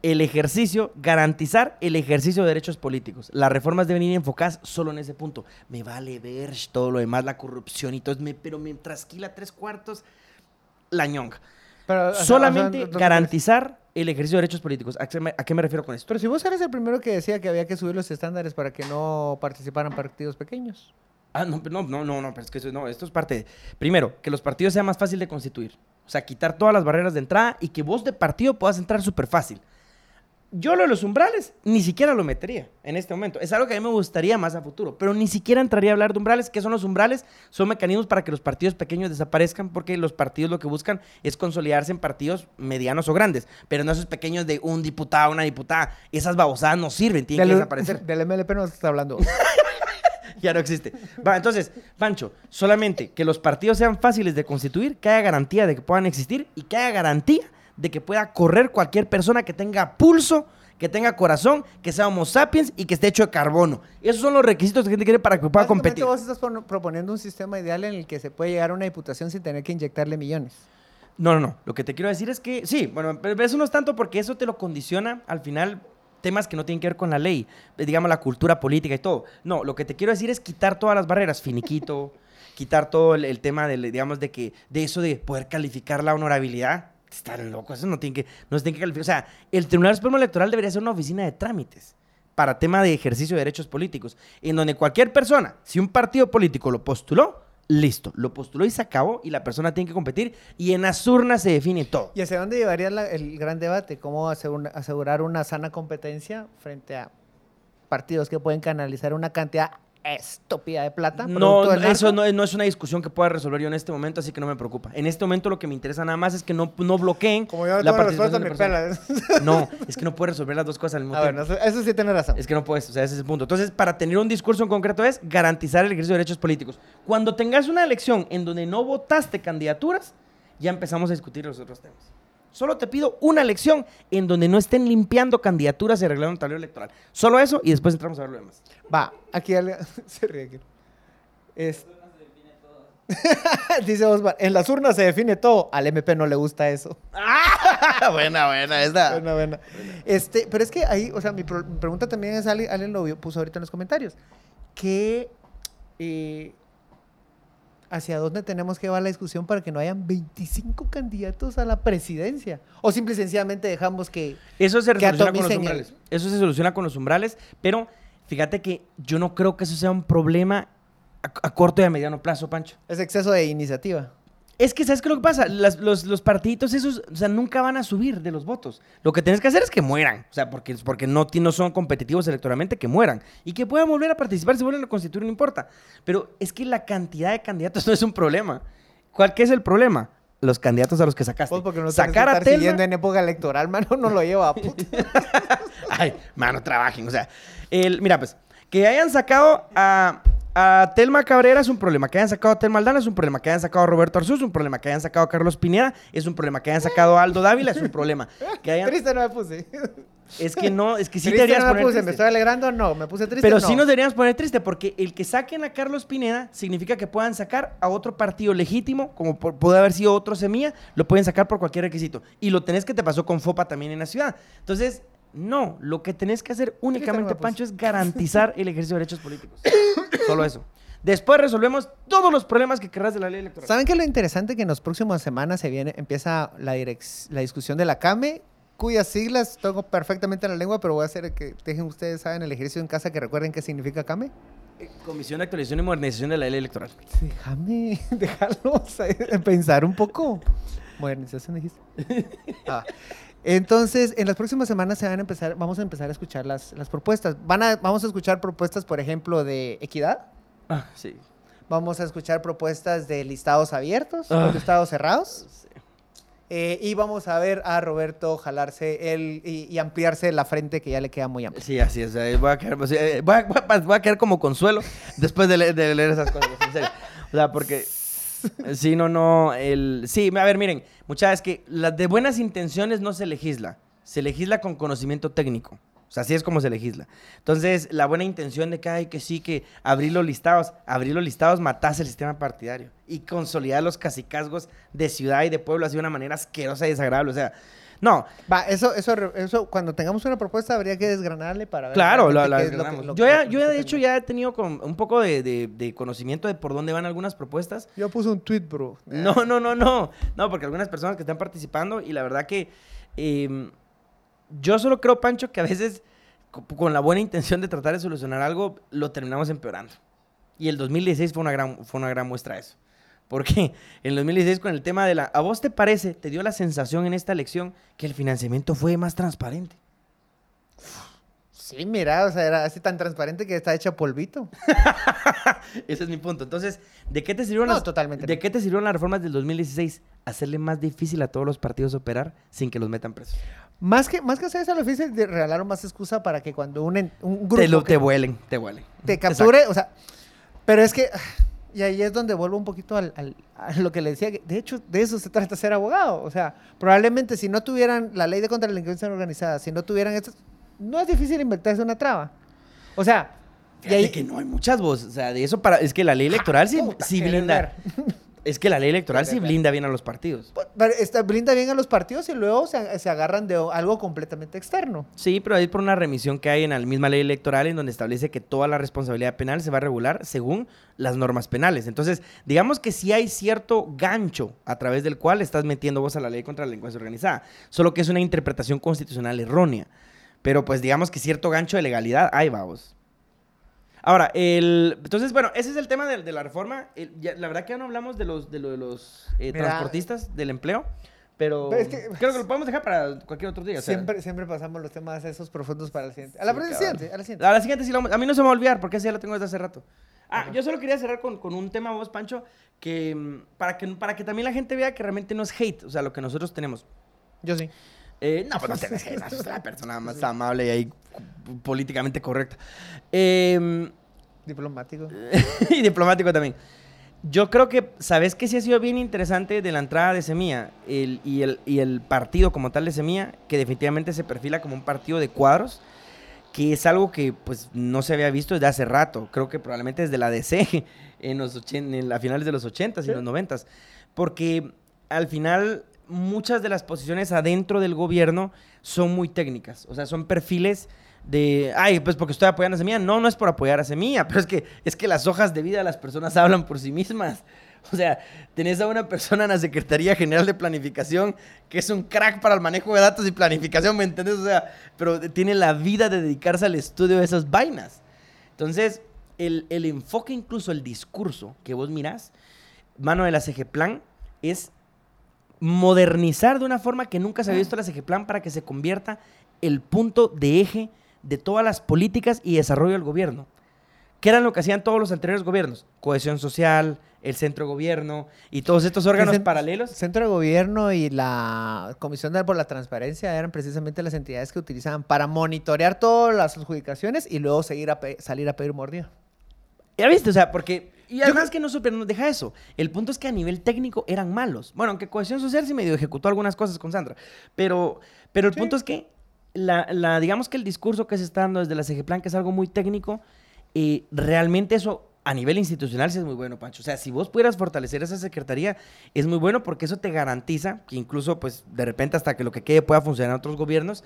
El ejercicio, garantizar el ejercicio de derechos políticos. Las reformas deben ir enfocadas solo en ese punto. Me vale ver todo lo demás, la corrupción y todo, me- pero me trasquila tres cuartos la ñonga. Pero, o sea, Solamente o sea, ¿no- no garantizar el ejercicio de derechos políticos. ¿A qué, me, a qué me refiero con esto? Pero si vos eres el primero que decía que había que subir los estándares para que no participaran partidos pequeños. Ah, no, no, no, no, no, pero es que eso, no, esto es parte de... Primero, que los partidos sean más fácil de constituir. O sea, quitar todas las barreras de entrada y que vos de partido puedas entrar súper fácil. Yo lo de los umbrales ni siquiera lo metería en este momento. Es algo que a mí me gustaría más a futuro, pero ni siquiera entraría a hablar de umbrales. ¿Qué son los umbrales? Son mecanismos para que los partidos pequeños desaparezcan porque los partidos lo que buscan es consolidarse en partidos medianos o grandes, pero no esos pequeños de un diputado, una diputada. Esas babosadas no sirven, tienen que desaparecer. [laughs] del MLP no está hablando. [laughs] ya no existe. Va, entonces, Pancho, solamente que los partidos sean fáciles de constituir, que haya garantía de que puedan existir y que haya garantía de que pueda correr cualquier persona que tenga pulso, que tenga corazón, que sea homo sapiens y que esté hecho de carbono. Esos son los requisitos que gente quiere para que pueda competir. vos estás pon- proponiendo un sistema ideal en el que se puede llegar a una diputación sin tener que inyectarle millones. No, no, no. Lo que te quiero decir es que sí, bueno, pero eso no es tanto porque eso te lo condiciona al final temas que no tienen que ver con la ley, eh, digamos la cultura política y todo. No, lo que te quiero decir es quitar todas las barreras, finiquito, [laughs] quitar todo el, el tema del, digamos, de que, de eso de poder calificar la honorabilidad. Están locos, eso no tiene que, no se tiene que calificar. O sea, el Tribunal Supremo Electoral debería ser una oficina de trámites para tema de ejercicio de derechos políticos, en donde cualquier persona, si un partido político lo postuló, listo, lo postuló y se acabó y la persona tiene que competir y en las urnas se define todo. ¿Y hacia dónde llevaría el gran debate? ¿Cómo asegura- asegurar una sana competencia frente a partidos que pueden canalizar una cantidad estúpida de plata? No, eso no, no es una discusión que pueda resolver yo en este momento, así que no me preocupa. En este momento lo que me interesa nada más es que no, no bloqueen Como yo no la participación de pelas. [laughs] No, es que no puedes resolver las dos cosas al mismo A ver, tiempo. sé, eso sí tiene razón. Es que no puedes, o sea, ese es el punto. Entonces, para tener un discurso en concreto es garantizar el ejercicio de derechos políticos. Cuando tengas una elección en donde no votaste candidaturas, ya empezamos a discutir los otros temas. Solo te pido una elección en donde no estén limpiando candidaturas y arreglando un tablero electoral. Solo eso y después entramos a ver lo demás. Va, aquí Ale- [laughs] se ríe aquí. Es- [laughs] Dice Osvaldo, en las urnas se define todo. Al MP no le gusta eso. [laughs] buena, buena, esta. Buena, buena. Este, pero es que ahí, o sea, mi, pro- mi pregunta también es, alguien, alguien lo puso ahorita en los comentarios, que eh, hacia dónde tenemos que llevar la discusión para que no hayan 25 candidatos a la presidencia. O simple y sencillamente dejamos que... Eso se que resoluciona con los el- umbrales. Eso se soluciona con los umbrales, pero fíjate que yo no creo que eso sea un problema a, a corto y a mediano plazo, Pancho. Es exceso de iniciativa. Es que, ¿sabes qué es lo que pasa? Las- los, los partiditos esos, o sea, nunca van a subir de los votos. Lo que tienes que hacer es que mueran. O sea, porque, porque no, no son competitivos electoralmente, que mueran. Y que puedan volver a participar, si vuelven a constituir, no importa. Pero es que la cantidad de candidatos [laughs] no es un problema. ¿Cuál qué es el problema? Los candidatos a los que sacaste. Vos porque no Sacar a Telma- siguiendo en época electoral, mano, no lo lleva. puta. [laughs] Ay, mano, trabajen. O sea, el, mira, pues, que hayan sacado a, a Telma Cabrera es un problema. Que hayan sacado a Telma Aldana es un problema. Que hayan sacado a Roberto Arzú es un problema. Que hayan sacado a Carlos Pineda es un problema. Que hayan sacado a Aldo Dávila es un problema. Que hayan... Triste no me puse. Es que no, es que sí triste deberías no me poner puse. ¿Me triste. estoy alegrando? No. ¿Me puse triste? Pero no. sí nos deberíamos poner triste porque el que saquen a Carlos Pineda significa que puedan sacar a otro partido legítimo, como por- puede haber sido otro Semilla, lo pueden sacar por cualquier requisito. Y lo tenés que te pasó con Fopa también en la ciudad. Entonces, no, lo que tenés que hacer únicamente. Pancho, es garantizar [laughs] el ejercicio de derechos políticos. Solo eso. Después resolvemos todos los problemas que querrás de la ley electoral. ¿Saben qué es lo interesante? Que en las próximas semanas se viene, empieza la, direc- la discusión de la CAME, cuyas siglas tengo perfectamente en la lengua, pero voy a hacer que dejen ustedes, saben, el ejercicio en casa, que recuerden qué significa CAME. Comisión de Actualización y Modernización de la Ley Electoral. Déjame, [laughs] déjalo eh, pensar un poco. Modernización dijiste. [laughs] Ah. Entonces, en las próximas semanas se van a empezar, vamos a empezar a escuchar las, las propuestas. Van a, vamos a escuchar propuestas, por ejemplo, de equidad. Ah, sí. Vamos a escuchar propuestas de listados abiertos, Ah. listados cerrados. Eh, y vamos a ver a Roberto jalarse el, y, y ampliarse la frente que ya le queda muy amplia. Sí, así es. eh, Voy a quedar, pues, eh, voy a, voy a- voy a quedar como consuelo después de, le- de leer esas cosas, en serio. O sea, porque... [laughs] Sí, no, no. El, sí, a ver, miren. Muchas veces que las de buenas intenciones no se legisla. Se legisla con conocimiento técnico. O sea, así es como se legisla. Entonces, la buena intención de que, ay, que sí, que abrir los listados, abrir los listados, matase el sistema partidario y consolidar los cacicazgos de ciudad y de pueblo así de una manera asquerosa y desagradable. O sea, no, Va, eso, eso, eso, cuando tengamos una propuesta habría que desgranarle para ver. Claro, la, la lo que- desgranamos. lo yo, ya, yo de hecho, ya he tenido con un poco de, de- de conocimiento de por dónde van algunas propuestas. Yo puse un tweet, bro. No, no, no, no. No, porque algunas personas que están participando y la verdad que eh, yo solo creo, Pancho, que a veces co- con la buena intención de tratar de solucionar algo, lo terminamos empeorando. Y el 2016 fue una gran, fue una gran muestra de eso. Porque [laughs] en el 2016 con el tema de la... ¿A vos te parece, te dio la sensación en esta elección que el financiamiento fue más transparente? Sí, mira, o sea, era así tan transparente que está hecha polvito. [laughs] Ese es mi punto. Entonces, ¿de qué te sirvieron No, las, totalmente ¿De no. qué te sirvieron las reformas del 2016? Hacerle más difícil a todos los partidos operar sin que los metan presos. Más que, más que hacer eso, lo difícil, regalaron más excusa para que cuando un, un grupo Te, lo, que te vuelen, te vuelen. te capture, o sea, pero es que, y ahí es donde vuelvo un poquito al, al- a lo que le decía, que de hecho, de eso se trata ser abogado, o sea, probablemente si no tuvieran la ley de contra la delincuencia organizada, si no tuvieran esto, no es difícil inventarse una traba. O sea, y Fíjate ahí, que no hay muchas voces. O sea, de eso para. Es que la ley electoral sí, puta, sí blinda. Es que la ley electoral sí blinda bien a los partidos. Pero está, blinda bien a los partidos y luego se, se agarran de algo completamente externo. Sí, pero es por una remisión que hay en la misma ley electoral en donde establece que toda la responsabilidad penal se va a regular según las normas penales. Entonces, digamos que sí hay cierto gancho a través del cual estás metiendo vos a la ley contra la delincuencia organizada, solo que es una interpretación constitucional errónea. Pero pues digamos que cierto gancho de legalidad hay, vamos. Ahora, el, entonces, bueno, ese es el tema de, de la reforma. El- ya- la verdad que ya no hablamos de los, de lo de los eh, Mira. transportistas, del empleo, pero Pero es que- creo que [laughs] lo podemos dejar para cualquier otro día. o sea. Siempre, siempre pasamos los temas esos profundos para el siguiente. A la Sí, siguiente, a la siguiente. A la siguiente sí lo A mí no se me va a olvidar porque ese ya lo tengo desde hace rato. Ah, yo solo quería cerrar con, con un tema vos, Pancho, que mm, para, que para que también la gente vea que realmente no es hate, o sea, lo que nosotros tenemos. Yo sí. Eh, no, pues no tenés hate, sos la persona más amable y ahí políticamente correcta. Eh, Diplomático. [laughs] y diplomático también. Yo creo que, ¿sabes qué sí ha sido bien interesante de la entrada de Semilla el, y, el, y el partido como tal de Semilla? Que definitivamente se perfila como un partido de cuadros, que es algo que pues no se había visto desde hace rato. Creo que probablemente desde la DC, [laughs] en, los ochen- en la finales de los 80s y los 90s. Porque al final muchas de las posiciones adentro del gobierno son muy técnicas. O sea, son perfiles de, ay, pues porque estoy apoyando a Semilla. No, no es por apoyar a Semilla, pero es que, es que las hojas de vida de las personas [laughs] hablan por sí mismas. O sea, tenés a una persona en la Secretaría General de Planificación que es un crack para el manejo de datos y planificación, ¿me entiendes? O sea, pero tiene la vida de dedicarse al estudio de esas vainas. Entonces, el, el enfoque, incluso el discurso que vos mirás, mano de la Plan es modernizar de una forma que nunca se había visto la Plan para que se convierta el punto de eje de todas las políticas y desarrollo del gobierno. ¿Qué eran lo que hacían todos los anteriores gobiernos? Cohesión social, el centro de gobierno y todos estos órganos cen- paralelos. Centro de Gobierno y la Comisión de por la Transparencia eran precisamente las entidades que utilizaban para monitorear todas las adjudicaciones y luego seguir a salir a pedir mordida. Ya viste, o sea, porque... Y además que no super, no deja eso. El punto es que a nivel técnico eran malos. Bueno, aunque Cohesión Social sí medio ejecutó algunas cosas con Sandra. Pero, pero el punto es que, la, la- digamos que el discurso que se está dando desde la CGPlan, que es algo muy técnico, eh, realmente eso a nivel institucional sí es muy bueno, Pancho. O sea, si vos pudieras fortalecer esa secretaría, es muy bueno porque eso te garantiza que incluso, pues, de repente hasta que lo que quede pueda funcionar en otros gobiernos,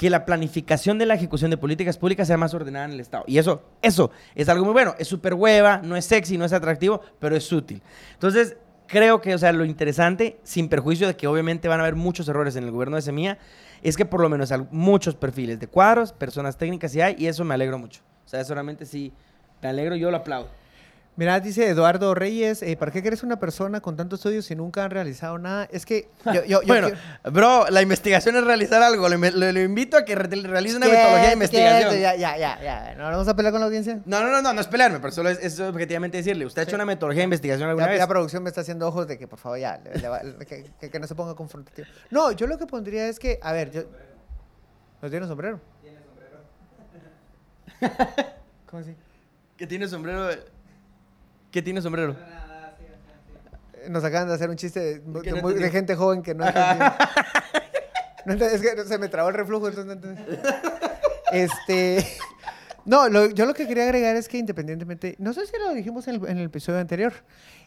que la planificación de la ejecución de políticas públicas sea más ordenada en el Estado. Y eso, eso es algo muy bueno. Es súper hueva, no es sexy, no es atractivo, pero es útil. Entonces, creo que, o sea, lo interesante, sin perjuicio de que obviamente van a haber muchos errores en el gobierno de Semilla, es que por lo menos hay muchos perfiles de cuadros, personas técnicas sí hay, y eso me alegro mucho. O sea, eso realmente sí, me alegro, yo lo aplaudo. Mira, dice Eduardo Reyes, eh, ¿para qué quieres una persona con tantos estudios si nunca han realizado nada? Es que [laughs] yo, yo, yo bueno, quiero- bro, la investigación es realizar algo. Le, le- le invito a que re- realice una metodología de investigación. Ya, ya, ya, ya. ¿No vamos a pelear con la audiencia? No, no, no, no, no es pelearme, pero solo es, es objetivamente decirle. ¿Usted ha hecho una metodología de investigación alguna Ya, vez? la producción me está haciendo ojos de que por favor ya, le- va- que, que- que no se ponga confrontativo. No, yo lo que pondría es que, a ver, yo... ¿No tiene sombrero? ¿Cómo así? [laughs] ¿Qué tiene sombrero? ¿Qué tiene sombrero? Nos acaban de hacer un chiste de, gente joven que no [laughs] entendió. No es que se me trabó el reflujo, entonces no entendí. Este... No, lo- yo lo que quería agregar es que independientemente, no sé si lo dijimos en el, en el episodio anterior,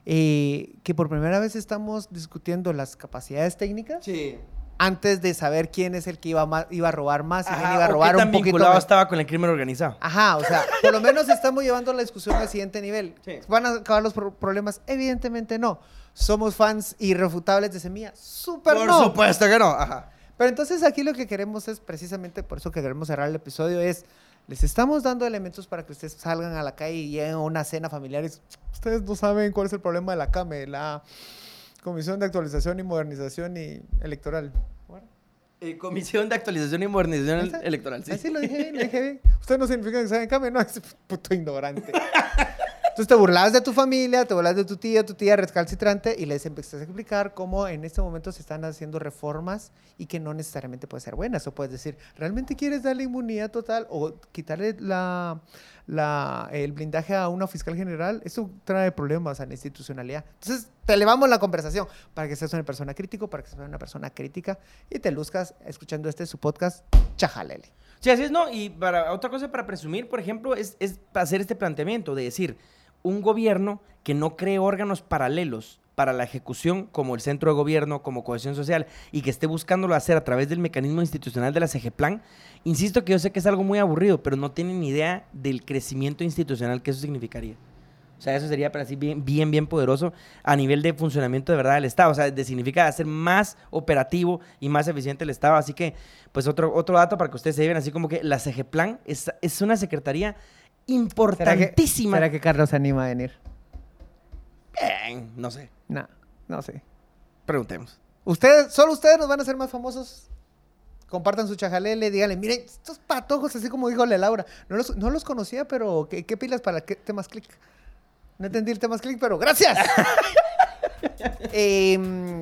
eh, que por primera vez estamos discutiendo las capacidades técnicas Sí. Antes de saber quién es el que iba, iba a robar más y quién iba a o robar qué tan un poquito vinculado más. estaba con el crimen organizado. Ajá, o sea, por lo menos estamos llevando la discusión al siguiente nivel. Sí. ¿Van a acabar los pro- problemas? Evidentemente no. Somos fans irrefutables de Semilla. Súper Por no. supuesto que no. Ajá. Pero entonces aquí lo que queremos es precisamente por eso que queremos cerrar el episodio es les estamos dando elementos para que ustedes salgan a la calle y lleguen a una cena familiar. y, Ustedes no saben cuál es el problema de la CAME, la Comisión de Actualización y Modernización y Electoral. Eh, Comisión de Actualización y Modernización. Electoral. Sí. Así lo dije bien, lo dije bien. Ustedes no significan que saben CAME, no, es puto ignorante. [laughs] Entonces te burlabas de tu familia, te burlabas de tu tía, tu tía recalcitrante y les empezaste a explicar cómo en este momento se están haciendo reformas y que no necesariamente pueden ser buenas. O puedes decir, ¿realmente quieres darle inmunidad total o quitarle la, el blindaje a una fiscal general? Eso trae problemas a la institucionalidad. Entonces te elevamos la conversación para que seas una persona crítico, para que seas una persona crítica y te luzcas escuchando este su podcast, Chajalele. Sí, así es, ¿no? Y otra cosa para presumir, por ejemplo, es, es hacer este planteamiento de decir, un gobierno que no cree órganos paralelos para la ejecución, como el centro de gobierno, como cohesión social, y que esté buscándolo hacer a través del mecanismo institucional de la CGPlan, insisto que yo sé que es algo muy aburrido, pero no tienen ni idea del crecimiento institucional que eso significaría. O sea, eso sería para sí bien, bien, bien poderoso a nivel de funcionamiento de verdad del Estado. O sea, de significa hacer más operativo y más eficiente el Estado. Así que, pues otro, otro dato para que ustedes se lleven, así como que la CGPlan es, es una secretaría ¿Será que, importantísima. ¿Será que Carlos se anima a venir? Bien, no sé. No, no sé. Preguntemos. Ustedes, solo ustedes nos van a hacer más famosos. Compartan su chajalele, díganle, miren, estos patojos, así como dijo Laura. No los, no los conocía, pero ¿qué, qué pilas para qué temas click? No entendí el temas click, pero gracias. [laughs] Eh,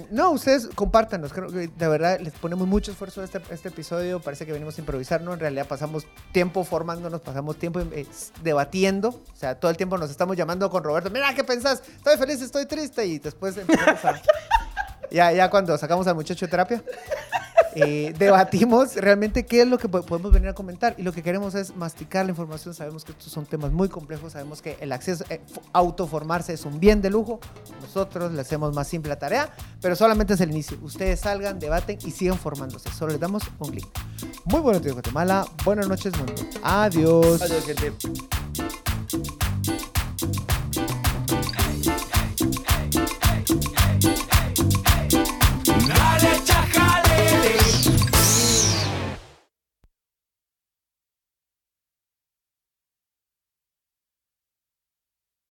no, ustedes compártanos. creo que de verdad les ponemos mucho esfuerzo a este, este episodio. Parece que venimos a improvisar, ¿no? En realidad pasamos tiempo formándonos, pasamos tiempo eh, debatiendo. O sea, todo el tiempo nos estamos llamando con Roberto. Mira, ¿qué pensás? Estoy feliz, estoy triste. Y después empezamos a... Ya, ya cuando sacamos al muchacho de terapia, eh, debatimos realmente qué es lo que po- podemos venir a comentar. Y lo que queremos es masticar la información. Sabemos que estos son temas muy complejos. Sabemos que el acceso, eh, autoformarse es un bien de lujo. Nosotros le hacemos más simple la tarea, pero solamente es el inicio. Ustedes salgan, debaten y sigan formándose. Solo les damos un clic. Muy buenos días, Guatemala. Buenas noches, mundo. Adiós. Adiós, gente.